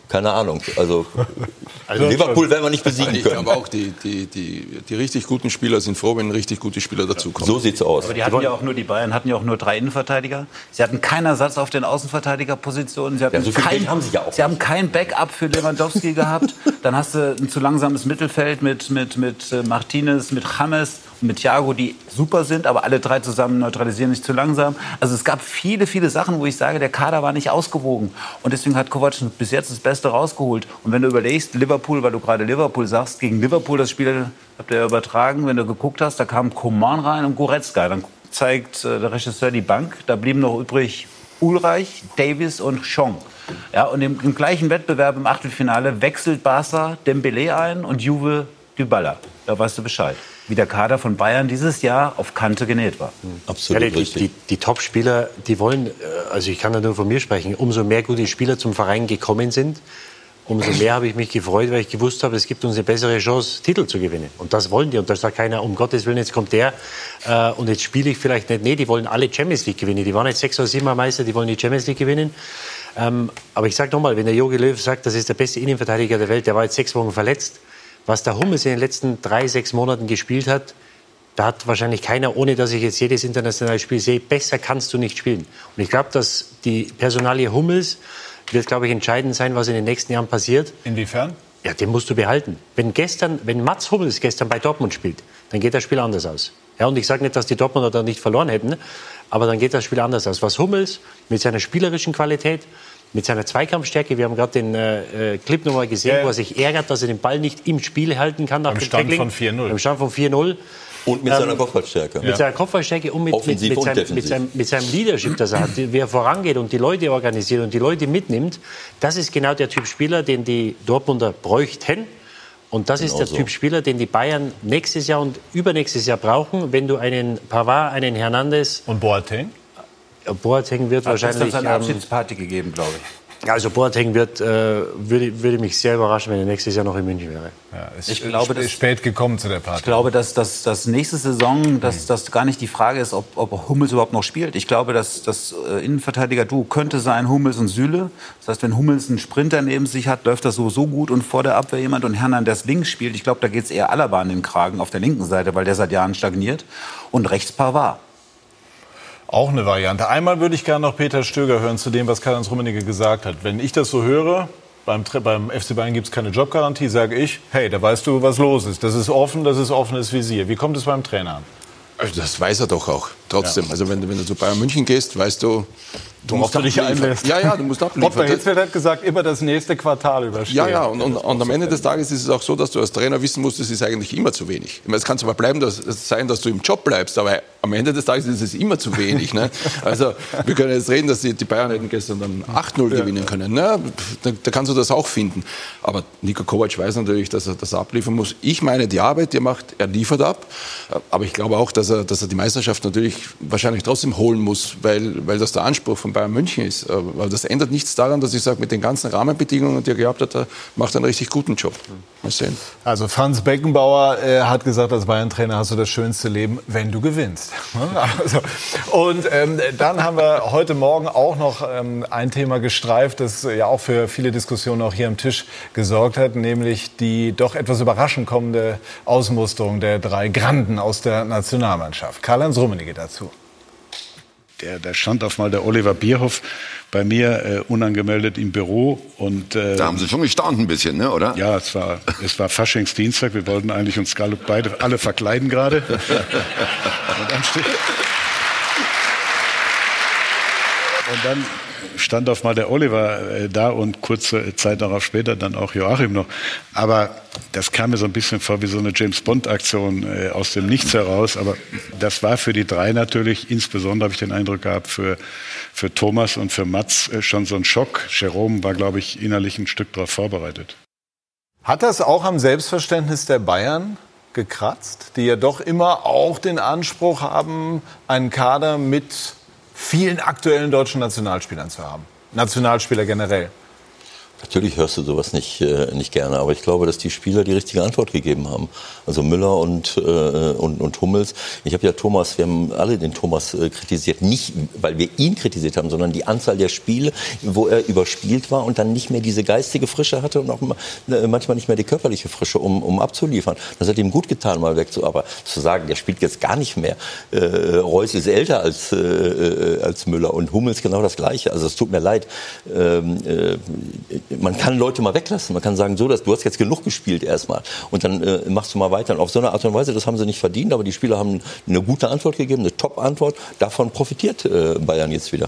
keine Ahnung. Also, Liverpool werden wir nicht besiegen ich können. glaube auch, die, die, die, die richtig guten Spieler sind froh, wenn richtig gute Spieler dazukommen. So sieht's aus. Aber die hatten ja auch nur, die Bayern hatten ja auch nur drei Innenverteidiger. Sie hatten keinen Ersatz auf den Außenverteidigerpositionen. Sie hatten Ja, so kein, haben sie ja auch Sie haben kein Backup für Lewandowski gehabt. Dann hast du ein zu langsames Mittelfeld mit, mit, mit äh, Martinez, mit James mit Thiago, die super sind, aber alle drei zusammen neutralisieren nicht zu langsam. Also es gab viele, viele Sachen, wo ich sage, der Kader war nicht ausgewogen. Und deswegen hat Kovac bis jetzt das Beste rausgeholt. Und wenn du überlegst, Liverpool, weil du gerade Liverpool sagst, gegen Liverpool das Spiel habt ihr übertragen, wenn du geguckt hast, da kam Coman rein und Goretzka. Dann zeigt äh, der Regisseur die Bank. Da blieben noch übrig Ulreich, Davis und Chong. Ja, und im, im gleichen Wettbewerb im Achtelfinale wechselt Barca Dembele ein und Juve Dybala. Da weißt du Bescheid. Wie der Kader von Bayern dieses Jahr auf Kante genäht war. Absolut ja, die, die, die, die Top-Spieler, die wollen, äh, also ich kann da nur von mir sprechen, umso mehr gute Spieler zum Verein gekommen sind, umso mehr habe ich mich gefreut, weil ich gewusst habe, es gibt uns eine bessere Chance, Titel zu gewinnen. Und das wollen die. Und da sagt keiner, um Gottes Willen, jetzt kommt der äh, und jetzt spiele ich vielleicht nicht. Nee, die wollen alle Champions League gewinnen. Die waren jetzt sechs oder sieben Mal Meister, die wollen die Champions League gewinnen. Ähm, aber ich sage nochmal, wenn der Jogi Löw sagt, das ist der beste Innenverteidiger der Welt, der war jetzt sechs Wochen verletzt, was der Hummels in den letzten drei, sechs Monaten gespielt hat, da hat wahrscheinlich keiner, ohne dass ich jetzt jedes internationale Spiel sehe, besser kannst du nicht spielen. Und ich glaube, dass die Personalie Hummels wird, glaube ich, entscheidend sein, was in den nächsten Jahren passiert. Inwiefern? Ja, den musst du behalten. Wenn gestern, wenn Mats Hummels gestern bei Dortmund spielt, dann geht das Spiel anders aus. Ja, und ich sage nicht, dass die Dortmunder da nicht verloren hätten, aber dann geht das Spiel anders aus. Was Hummels mit seiner spielerischen Qualität, mit seiner Zweikampfstärke, wir haben gerade den äh, äh, Clip nochmal gesehen, Ja, wo er sich ärgert, dass er den Ball nicht im Spiel halten kann nach Am dem Stand Tackling. von 4-0. Am Stand von 4-0. Und mit Ähm, seiner Kopfballstärke. Mit seiner Kopfballstärke und mit, mit, Offensiv mit, und seinem, mit, seinem, mit seinem Leadership, das er hat, wie er vorangeht und die Leute organisiert und die Leute mitnimmt. Das ist genau der Typ Spieler, den die Dortmunder bräuchten. Und das ist Genau der so. Typ Spieler, den die Bayern nächstes Jahr und übernächstes Jahr brauchen, wenn du einen Pavard, einen Hernandez und Boateng. Boateng wird Hat gestern wahrscheinlich. seine ähm, Abschiedsparty gegeben, glaube ich. also Boateng wird, äh, würde, würde mich sehr überraschen, wenn er nächstes Jahr noch in München wäre. Ja, ist Ich glaube, das- spät gekommen zu der Party. Ich glaube, dass das, das nächste Saison, dass das gar nicht die Frage ist, ob, ob Hummels überhaupt noch spielt. Ich glaube, dass das äh, Innenverteidiger-Duo könnte sein Hummels und Süle. Das heißt, wenn Hummels einen Sprinter neben sich hat, läuft das sowieso gut und vor der Abwehr jemand und Hernandez links spielt. Ich glaube, da geht es eher Alaba an den Kragen auf der linken Seite, weil der seit Jahren stagniert. Und rechts Pavard. Auch eine Variante. Einmal würde ich gerne noch Peter Stöger hören zu dem, was Karl-Heinz Rummenigge gesagt hat. Wenn ich das so höre, beim, beim FC Bayern gibt es keine Jobgarantie, sage ich, hey, da weißt du, was los ist. Das ist offen, das ist offenes Visier. Wie kommt es beim Trainer an? Also das weiß er doch auch. Trotzdem. Ja. Also wenn, du- wenn du zu Bayern München gehst, weißt du Worauf musst du dich einlässt. Ja, ja, du musst abliefern. Ottmar Hitzfeld hat gesagt, immer das nächste Quartal überstehen. Ja, ja, und, und, und am Ende des Tages ist es auch so, dass du als Trainer wissen musst, es ist eigentlich immer zu wenig. Ich meine, es kann zwar bleiben, dass, es sein, dass du im Job bleibst, aber am Ende des Tages ist es immer zu wenig. Ne? Also wir können jetzt reden, dass die, die Bayern hätten gestern dann 8-0 gewinnen können. Ne? Da, da kannst du das auch finden. Aber Niko Kovac weiß natürlich, dass er das abliefern muss. Ich meine, die Arbeit, die er macht, er liefert ab. Aber ich glaube auch, dass er, dass er die Meisterschaft natürlich wahrscheinlich trotzdem holen muss, weil, weil das der Anspruch von Bayern München ist. Aber das ändert nichts daran, dass ich sage, mit den ganzen Rahmenbedingungen, die er gehabt hat, er macht einen richtig guten Job. Mal sehen. Also Franz Beckenbauer äh, hat gesagt, als Bayern-Trainer hast du das schönste Leben, wenn du gewinnst. Also, und ähm, dann haben wir heute Morgen auch noch ähm, ein Thema gestreift, das ja auch für viele Diskussionen auch hier am Tisch gesorgt hat, nämlich die doch etwas überraschend kommende Ausmusterung der drei Granden aus der Nationalmannschaft. Karl-Heinz Rummenigge dazu. Der, da stand auf mal der Oliver Bierhoff bei mir äh, unangemeldet im Büro und äh, Da haben Sie schon gestaunt ein bisschen, ne, oder? ja, es war es war Faschingsdienstag. Wir wollten eigentlich uns alle, beide alle verkleiden gerade. und dann steht und dann stand auf mal der Oliver äh, da und kurze Zeit darauf später dann auch Joachim noch. Aber das kam mir so ein bisschen vor wie so eine James Bond Aktion äh, aus dem Nichts heraus. Aber das war für die drei natürlich, insbesondere habe ich den Eindruck gehabt, für, für Thomas und für Mats äh, schon so ein Schock. Jerome war, glaube ich, innerlich ein Stück darauf vorbereitet. Hat das auch am Selbstverständnis der Bayern gekratzt, die ja doch immer auch den Anspruch haben, einen Kader mit vielen aktuellen deutschen Nationalspielern zu haben? Nationalspieler generell. Natürlich hörst du sowas nicht, äh, nicht gerne, aber ich glaube, dass die Spieler die richtige Antwort gegeben haben. Also Müller und, äh, und, und Hummels. Ich habe ja Thomas, wir haben alle den Thomas äh, kritisiert. Nicht, weil wir ihn kritisiert haben, sondern die Anzahl der Spiele, wo er überspielt war und dann nicht mehr diese geistige Frische hatte und auch äh, manchmal nicht mehr die körperliche Frische, um, um abzuliefern. Das hat ihm gut getan, mal weg zu. Aber zu sagen, der spielt jetzt gar nicht mehr. Äh, Reus ist älter als, äh, äh, als Müller und Hummels genau das Gleiche. Also es tut mir leid. Ähm, äh, man kann Leute mal weglassen. Man kann sagen, so, dass du hast jetzt genug gespielt erstmal und dann äh, machst du mal weiter. Und auf so eine Art und Weise, das haben sie nicht verdient, aber die Spieler haben eine gute Antwort gegeben, eine Top-Antwort. Davon profitiert äh, Bayern jetzt wieder.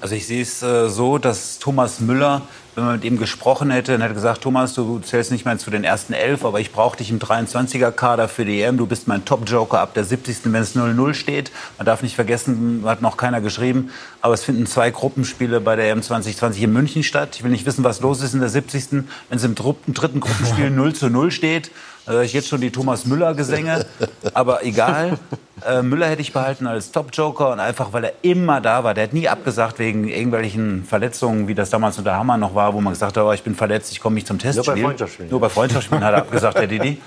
Also ich sehe es äh, so, dass Thomas Müller, wenn man mit ihm gesprochen hätte, dann hätte er gesagt, Thomas, du zählst nicht mehr zu den ersten elf, aber ich brauche dich im 23er-Kader für die EM. Du bist mein Top-Joker ab der 70. wenn es 0-0 steht. Man darf nicht vergessen, hat noch keiner geschrieben, aber es finden zwei Gruppenspiele bei der EM 2020 in München statt. Ich will nicht wissen, was los ist in der 70. Wenn es im dr- im dritten Gruppenspiel 0 zu 0 steht, da höre ich jetzt schon die Thomas Müller-Gesänge. Aber egal. Äh, Müller hätte ich behalten als Top-Joker und einfach, weil er immer da war. Der hat nie abgesagt wegen irgendwelchen Verletzungen, wie das damals unter Hammer noch war, wo man gesagt hat, oh, ich bin verletzt, ich komme nicht zum Testspiel. bei Freundschaftsspielen. Nur bei Freundschaftsspielen hat er abgesagt, der Didi.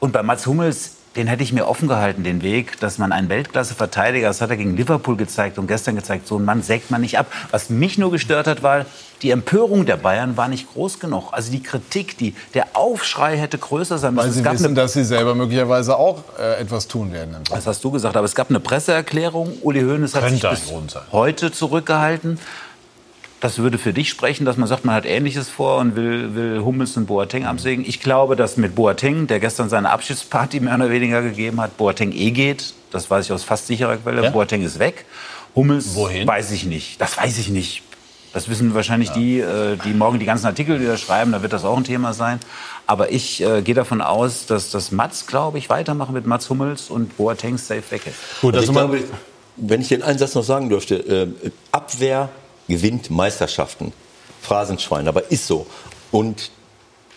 Und bei Mats Hummels, den hätte ich mir offen gehalten, den Weg, dass man einen Weltklasse-Verteidiger, das hat er gegen Liverpool gezeigt und gestern gezeigt, so einen Mann sägt man nicht ab. Was mich nur gestört hat, war, die Empörung der Bayern war nicht groß genug. Also die Kritik, die, der Aufschrei hätte größer sein müssen. Weil sie wissen, eine- dass sie selber möglicherweise auch äh, etwas tun werden. das hast du gesagt, aber es gab eine Presseerklärung. Uli Hoeneß hat Könnte sich bis heute zurückgehalten. Das würde für dich sprechen, dass man sagt, man hat Ähnliches vor und will, will Hummels und Boateng absägen. Ich glaube, dass mit Boateng, der gestern seine Abschiedsparty mehr oder weniger gegeben hat, Boateng eh geht. Das weiß ich aus fast sicherer Quelle. Ja? Boateng ist weg. Hummels Wohin? weiß ich nicht. Das weiß ich nicht. Das wissen wahrscheinlich die, äh, die morgen die ganzen Artikel wieder schreiben. Da wird das auch ein Thema sein. Aber ich äh, gehe davon aus, dass das Mats, glaube ich, weitermachen mit Mats Hummels und Boateng safe weg ist. also ich glaube, wenn ich den einen Satz noch sagen dürfte, äh, Abwehr gewinnt Meisterschaften. Phrasenschwein, aber ist so. Und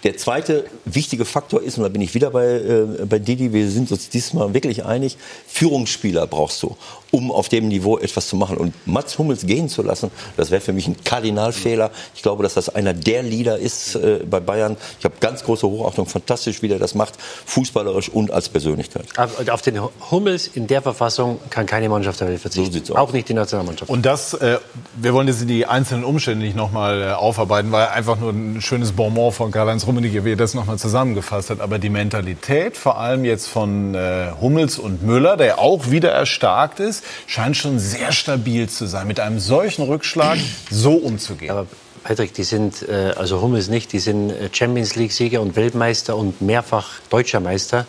der zweite wichtige Faktor ist, und da bin ich wieder bei, äh, bei Didi, wir sind uns diesmal wirklich einig, Führungsspieler brauchst du, um auf dem Niveau etwas zu machen. Und Mats Hummels gehen zu lassen, das wäre für mich ein Kardinalfehler. Ich glaube, dass das einer der Leader ist äh, bei Bayern. Ich habe ganz große Hochachtung, fantastisch, wie der das macht, fußballerisch und als Persönlichkeit. Auf auf den Hummels in der Verfassung kann keine Mannschaft der Welt verzichten. Auch nicht die Nationalmannschaft. Und das, äh, wir wollen jetzt die einzelnen Umstände nicht nochmal äh, aufarbeiten, weil einfach nur ein schönes Bonbon von Karl-Heinz Rummenigge, wie er das nochmal zusammengefasst hat. Aber die Mentalität, vor allem jetzt von äh, Hummels und Müller, der auch wieder erstarkt ist, scheint schon sehr stabil zu sein, mit einem solchen Rückschlag so umzugehen. Aber Patrick, die sind, äh, also Hummels nicht, die sind äh, Champions League-Sieger und Weltmeister und mehrfach deutscher Meister.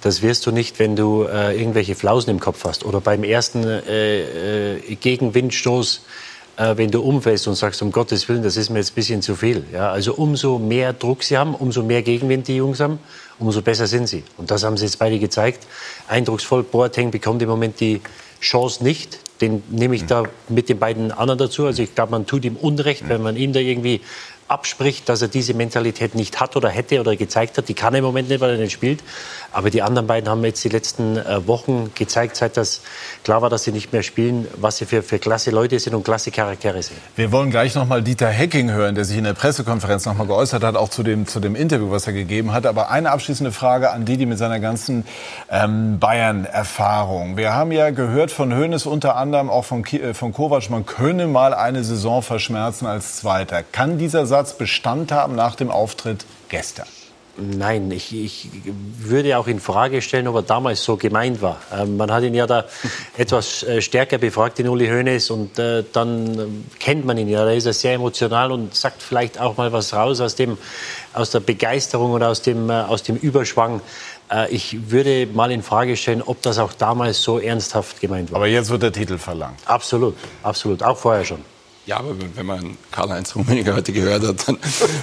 Das wirst du nicht, wenn du äh, irgendwelche Flausen im Kopf hast oder beim ersten äh, äh, Gegenwindstoß, äh, wenn du umfällst und sagst, um Gottes Willen, das ist mir jetzt ein bisschen zu viel. Ja, also umso mehr Druck sie haben, umso mehr Gegenwind die Jungs haben, umso besser sind sie. Und das haben sie jetzt beide gezeigt. Eindrucksvoll, Boateng bekommt im Moment die Chance nicht. Den nehme ich da mit den beiden anderen dazu. Also ich glaube, man tut ihm Unrecht, wenn man ihm da irgendwie abspricht, dass er diese Mentalität nicht hat oder hätte oder gezeigt hat. Die kann er im Moment nicht, weil er nicht spielt. Aber die anderen beiden haben jetzt die letzten äh, Wochen gezeigt, seit das klar war, dass sie nicht mehr spielen, was sie für, für klasse Leute sind und klasse Charaktere sind. Wir wollen gleich noch mal Dieter Hecking hören, der sich in der Pressekonferenz noch mal geäußert hat, auch zu dem, zu dem Interview, was er gegeben hat. Aber eine abschließende Frage an Didi mit seiner ganzen ähm, Bayern-Erfahrung. Wir haben ja gehört von Hoeneß unter anderem, auch von, äh, von Kovac, man könne mal eine Saison verschmerzen als Zweiter. Kann dieser Satz Bestand haben nach dem Auftritt gestern? Nein, ich, ich würde auch in Frage stellen, ob er damals so gemeint war. Ähm, man hat ihn ja da etwas äh, stärker befragt, den Uli Hoeneß, und äh, dann äh, kennt man ihn ja. Da ist er sehr emotional und sagt vielleicht auch mal was raus aus, dem, aus der Begeisterung oder aus dem, aus dem Überschwang. Ich würde mal in Frage stellen, ob das auch damals so ernsthaft gemeint war. Aber jetzt wird der Titel verlangt. Absolut, absolut, auch vorher schon. Ja, aber wenn- man Karl-Heinz Rummenigge heute gehört hat, dann,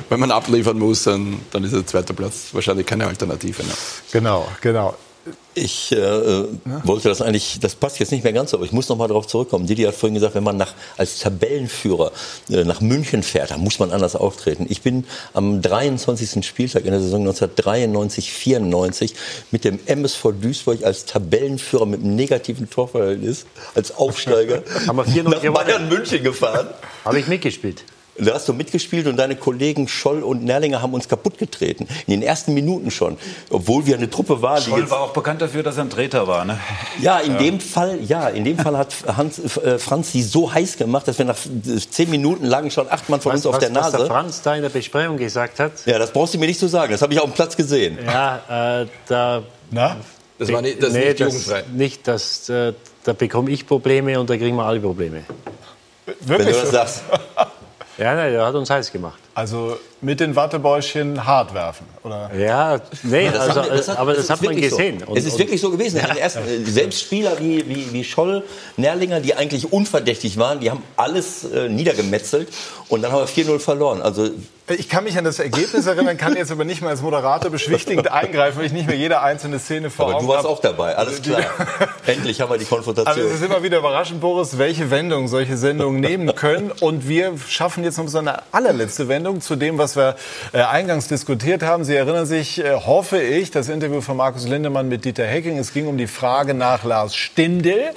wenn man abliefern muss, dann, dann ist der zweite Platz wahrscheinlich keine Alternative. Ne? Genau, genau. Ich äh, äh, wollte das eigentlich, das passt jetzt nicht mehr ganz, aber ich muss noch mal darauf zurückkommen. Didi hat vorhin gesagt, wenn man nach, als Tabellenführer äh, nach München fährt, dann muss man anders auftreten. Ich bin am 23. Spieltag in der Saison 1993, 94 mit dem MSV Duisburg als Tabellenführer mit einem negativen Torverhältnis, als Aufsteiger Haben wir 4-0 nach. Bayern München gefahren. Habe ich mitgespielt. Da hast du mitgespielt und deine Kollegen Scholl und Nerlinger haben uns kaputt getreten. In den ersten Minuten schon. Obwohl wir eine Truppe waren, Scholl jetzt war auch bekannt dafür, dass er ein Treter war. Ne? ja, in dem Fall, ja, in dem Fall hat Hans, äh, Franz sie so heiß gemacht, dass wir nach äh, zehn Minuten lagen schon acht Mann von Was, uns auf was, der was der Nase. Franz da in der Besprechung gesagt hat, Ja, das brauchst du mir nicht zu sagen. Das habe ich auf dem Platz gesehen. Ja, äh, da. Na? Das war nicht- das ist nicht jugendfrei. Nicht, das, äh, da bekomme ich Probleme und da kriegen wir alle Probleme. Wenn du das sagst. Ja, der hat uns heiß gemacht. Also mit den Wattebäuschen hart werfen, oder? Ja, nee, Das also, haben das hat- aber das, ist hat man wirklich gesehen. So. Und- es ist wirklich so gewesen. In den ersten, äh, selbst Spieler wie, wie, wie Scholl, Nerlinger, die eigentlich unverdächtig waren, die haben alles äh, niedergemetzelt und dann haben wir 4-0 verloren. Also Ich kann mich an das Ergebnis erinnern, kann jetzt aber nicht mehr als Moderator beschwichtigend eingreifen, weil ich nicht mehr jede einzelne Szene vor aber Augen du warst habe. auch dabei, alles klar. Endlich haben wir die Konfrontation. Also es ist immer wieder überraschend, Boris, welche Wendung solche Sendungen nehmen können. Und wir schaffen jetzt noch so eine allerletzte Wendung zu dem, was wir äh, eingangs diskutiert haben. Sie erinnern sich, äh, hoffe ich, das Interview von Markus Lindemann mit Dieter Hecking. Es ging um die Frage nach Lars Stindl,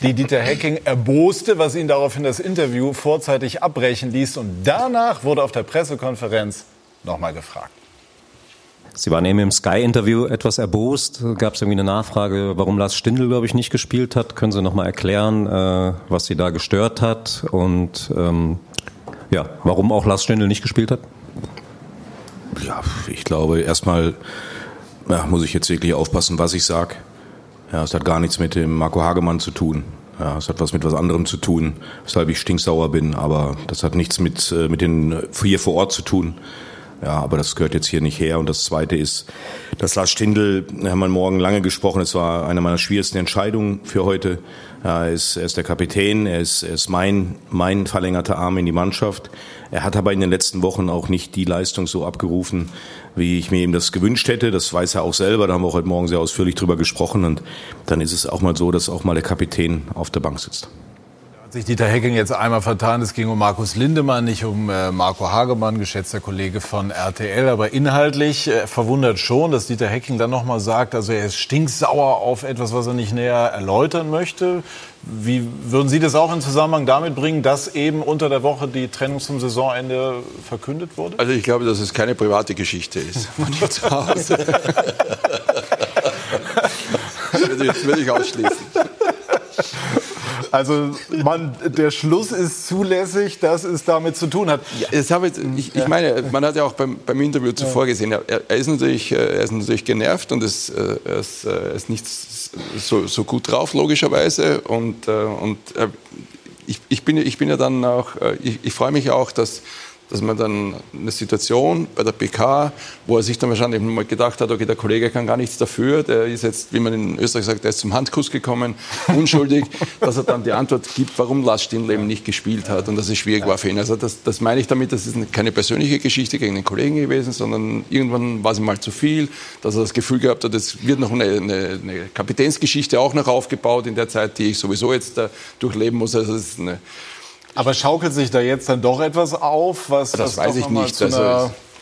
die Dieter Hecking erboste, was ihn daraufhin das Interview vorzeitig abbrechen ließ. Und danach wurde auf der Pressekonferenz nochmal gefragt. Sie waren eben im Sky-Interview etwas erbost. Gab es irgendwie eine Nachfrage, warum Lars Stindl, glaube ich, nicht gespielt hat? Können Sie noch mal erklären, äh, was Sie da gestört hat und ähm, ja, warum auch Lars Stindl nicht gespielt hat? Ja, ich glaube, erstmal ja, muss ich jetzt wirklich aufpassen, was ich sage. Ja, es hat gar nichts mit dem Marco Hagemann zu tun. Ja, es hat was mit was anderem zu tun, weshalb ich stinksauer bin. Aber das hat nichts mit, äh, mit den hier vor Ort zu tun. Ja, aber das gehört jetzt hier nicht her. Und das Zweite ist, dass Lars Stindl, haben wir morgen lange gesprochen, es war eine meiner schwierigsten Entscheidungen für heute. Er, ist, er ist der Kapitän, er ist, er ist mein, mein verlängerter Arm in die Mannschaft. Er hat aber in den letzten Wochen auch nicht die Leistung so abgerufen, wie ich mir ihm das gewünscht hätte. Das weiß er auch selber, da haben wir auch heute Morgen sehr ausführlich drüber gesprochen. Und dann ist es auch mal so, dass auch mal der Kapitän auf der Bank sitzt. Hat sich Dieter Hecking jetzt einmal vertan. Es ging um Markus Lindemann, nicht um äh, Marco Hagemann, geschätzter Kollege von RTL. Aber inhaltlich äh, verwundert schon, dass Dieter Hecking dann nochmal sagt, also er ist stinksauer auf etwas, was er nicht näher erläutern möchte. Wie würden Sie das auch in Zusammenhang damit bringen, dass eben unter der Woche die Trennung zum Saisonende verkündet wurde? Also ich glaube, dass es keine private Geschichte ist. Von hier zu Hause. das würde ich, das würde ich ausschließen. Also man, der Schluss ist zulässig, dass es damit zu tun hat. Das habe ich, ich, ich meine, man hat ja auch beim, beim Interview zuvor gesehen, er, er, ist natürlich, äh, er ist natürlich genervt und ist, er ist, er ist nicht so, so gut drauf, logischerweise. Und, äh, und äh, ich, ich, bin, ich bin ja dann auch, ich, ich freue mich auch, dass, dass man dann eine Situation bei der PK, wo er sich dann wahrscheinlich mal gedacht hat, okay, der Kollege kann gar nichts dafür, der ist jetzt, wie man in Österreich sagt, der ist zum Handkuss gekommen, unschuldig, dass er dann die Antwort gibt, warum Lars Stindl eben nicht gespielt hat und dass es schwierig war für ihn. Also das, das meine ich damit, das ist keine persönliche Geschichte gegen den Kollegen gewesen, sondern irgendwann war es ihm mal zu viel, dass er das Gefühl gehabt hat, es wird noch eine, eine, eine Kapitänsgeschichte auch noch aufgebaut in der Zeit, die ich sowieso jetzt durchleben muss. Also es ist eine aber schaukelt sich da jetzt dann doch etwas auf? Was, das was weiß ich nicht. Also,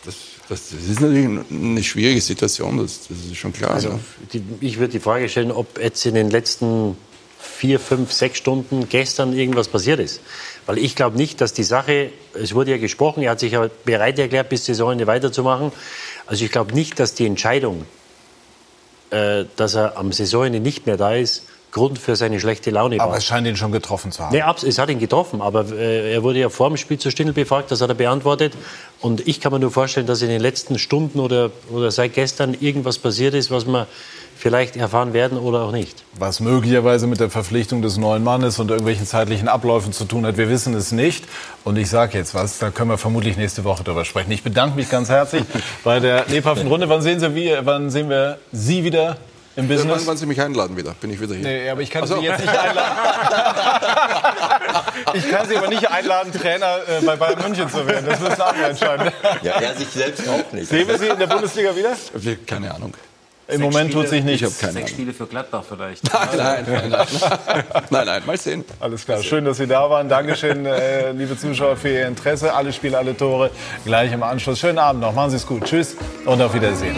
das, das, das, ist natürlich eine schwierige Situation, das, das ist schon klar. Also, die, ich würde die Frage stellen, ob jetzt in den letzten vier, fünf, sechs Stunden gestern irgendwas passiert ist. Weil ich glaube nicht, dass die Sache, es wurde ja gesprochen, er hat sich ja bereit erklärt, bis Saisonende weiterzumachen. Also ich glaube nicht, dass die Entscheidung, äh, dass er am Saisonende nicht mehr da ist, Grund für seine schlechte Laune war. Aber es scheint ihn schon getroffen zu haben. Nee, es hat ihn getroffen, aber äh, er wurde ja vor dem Spiel zu Stindl befragt, das hat er beantwortet. Und ich kann mir nur vorstellen, dass in den letzten Stunden oder, oder seit gestern irgendwas passiert ist, was wir vielleicht erfahren werden oder auch nicht. Was möglicherweise mit der Verpflichtung des neuen Mannes und irgendwelchen zeitlichen Abläufen zu tun hat, wir wissen es nicht. Und ich sage jetzt was, da können wir vermutlich nächste Woche darüber sprechen. Ich bedanke mich ganz herzlich bei der lebhaften Runde. Wann sehen, Sie, wie, wann sehen wir Sie wieder im Business? Wann, wann Sie mich einladen wieder, bin ich wieder hier. Nee, aber ich kann so. Sie jetzt nicht einladen. ich kann Sie aber nicht einladen, Trainer äh, bei Bayern München zu werden. Das müssen andere entscheiden. Ja, er sich selbst auch nicht. Sehen wir Sie in der Bundesliga wieder? Keine Ahnung. Im Moment tut sich nichts. Ich habe keine Sechs Ahnung. Spiele für Gladbach vielleicht. Nein, nein, nein, nein. nein, nein, mal sehen. Alles klar, schön, dass Sie da waren. Dankeschön, äh, liebe Zuschauer, für Ihr Interesse. Alle Spiele, alle Tore gleich im Anschluss. Schönen Abend noch, machen Sie es gut. Tschüss und auf Wiedersehen.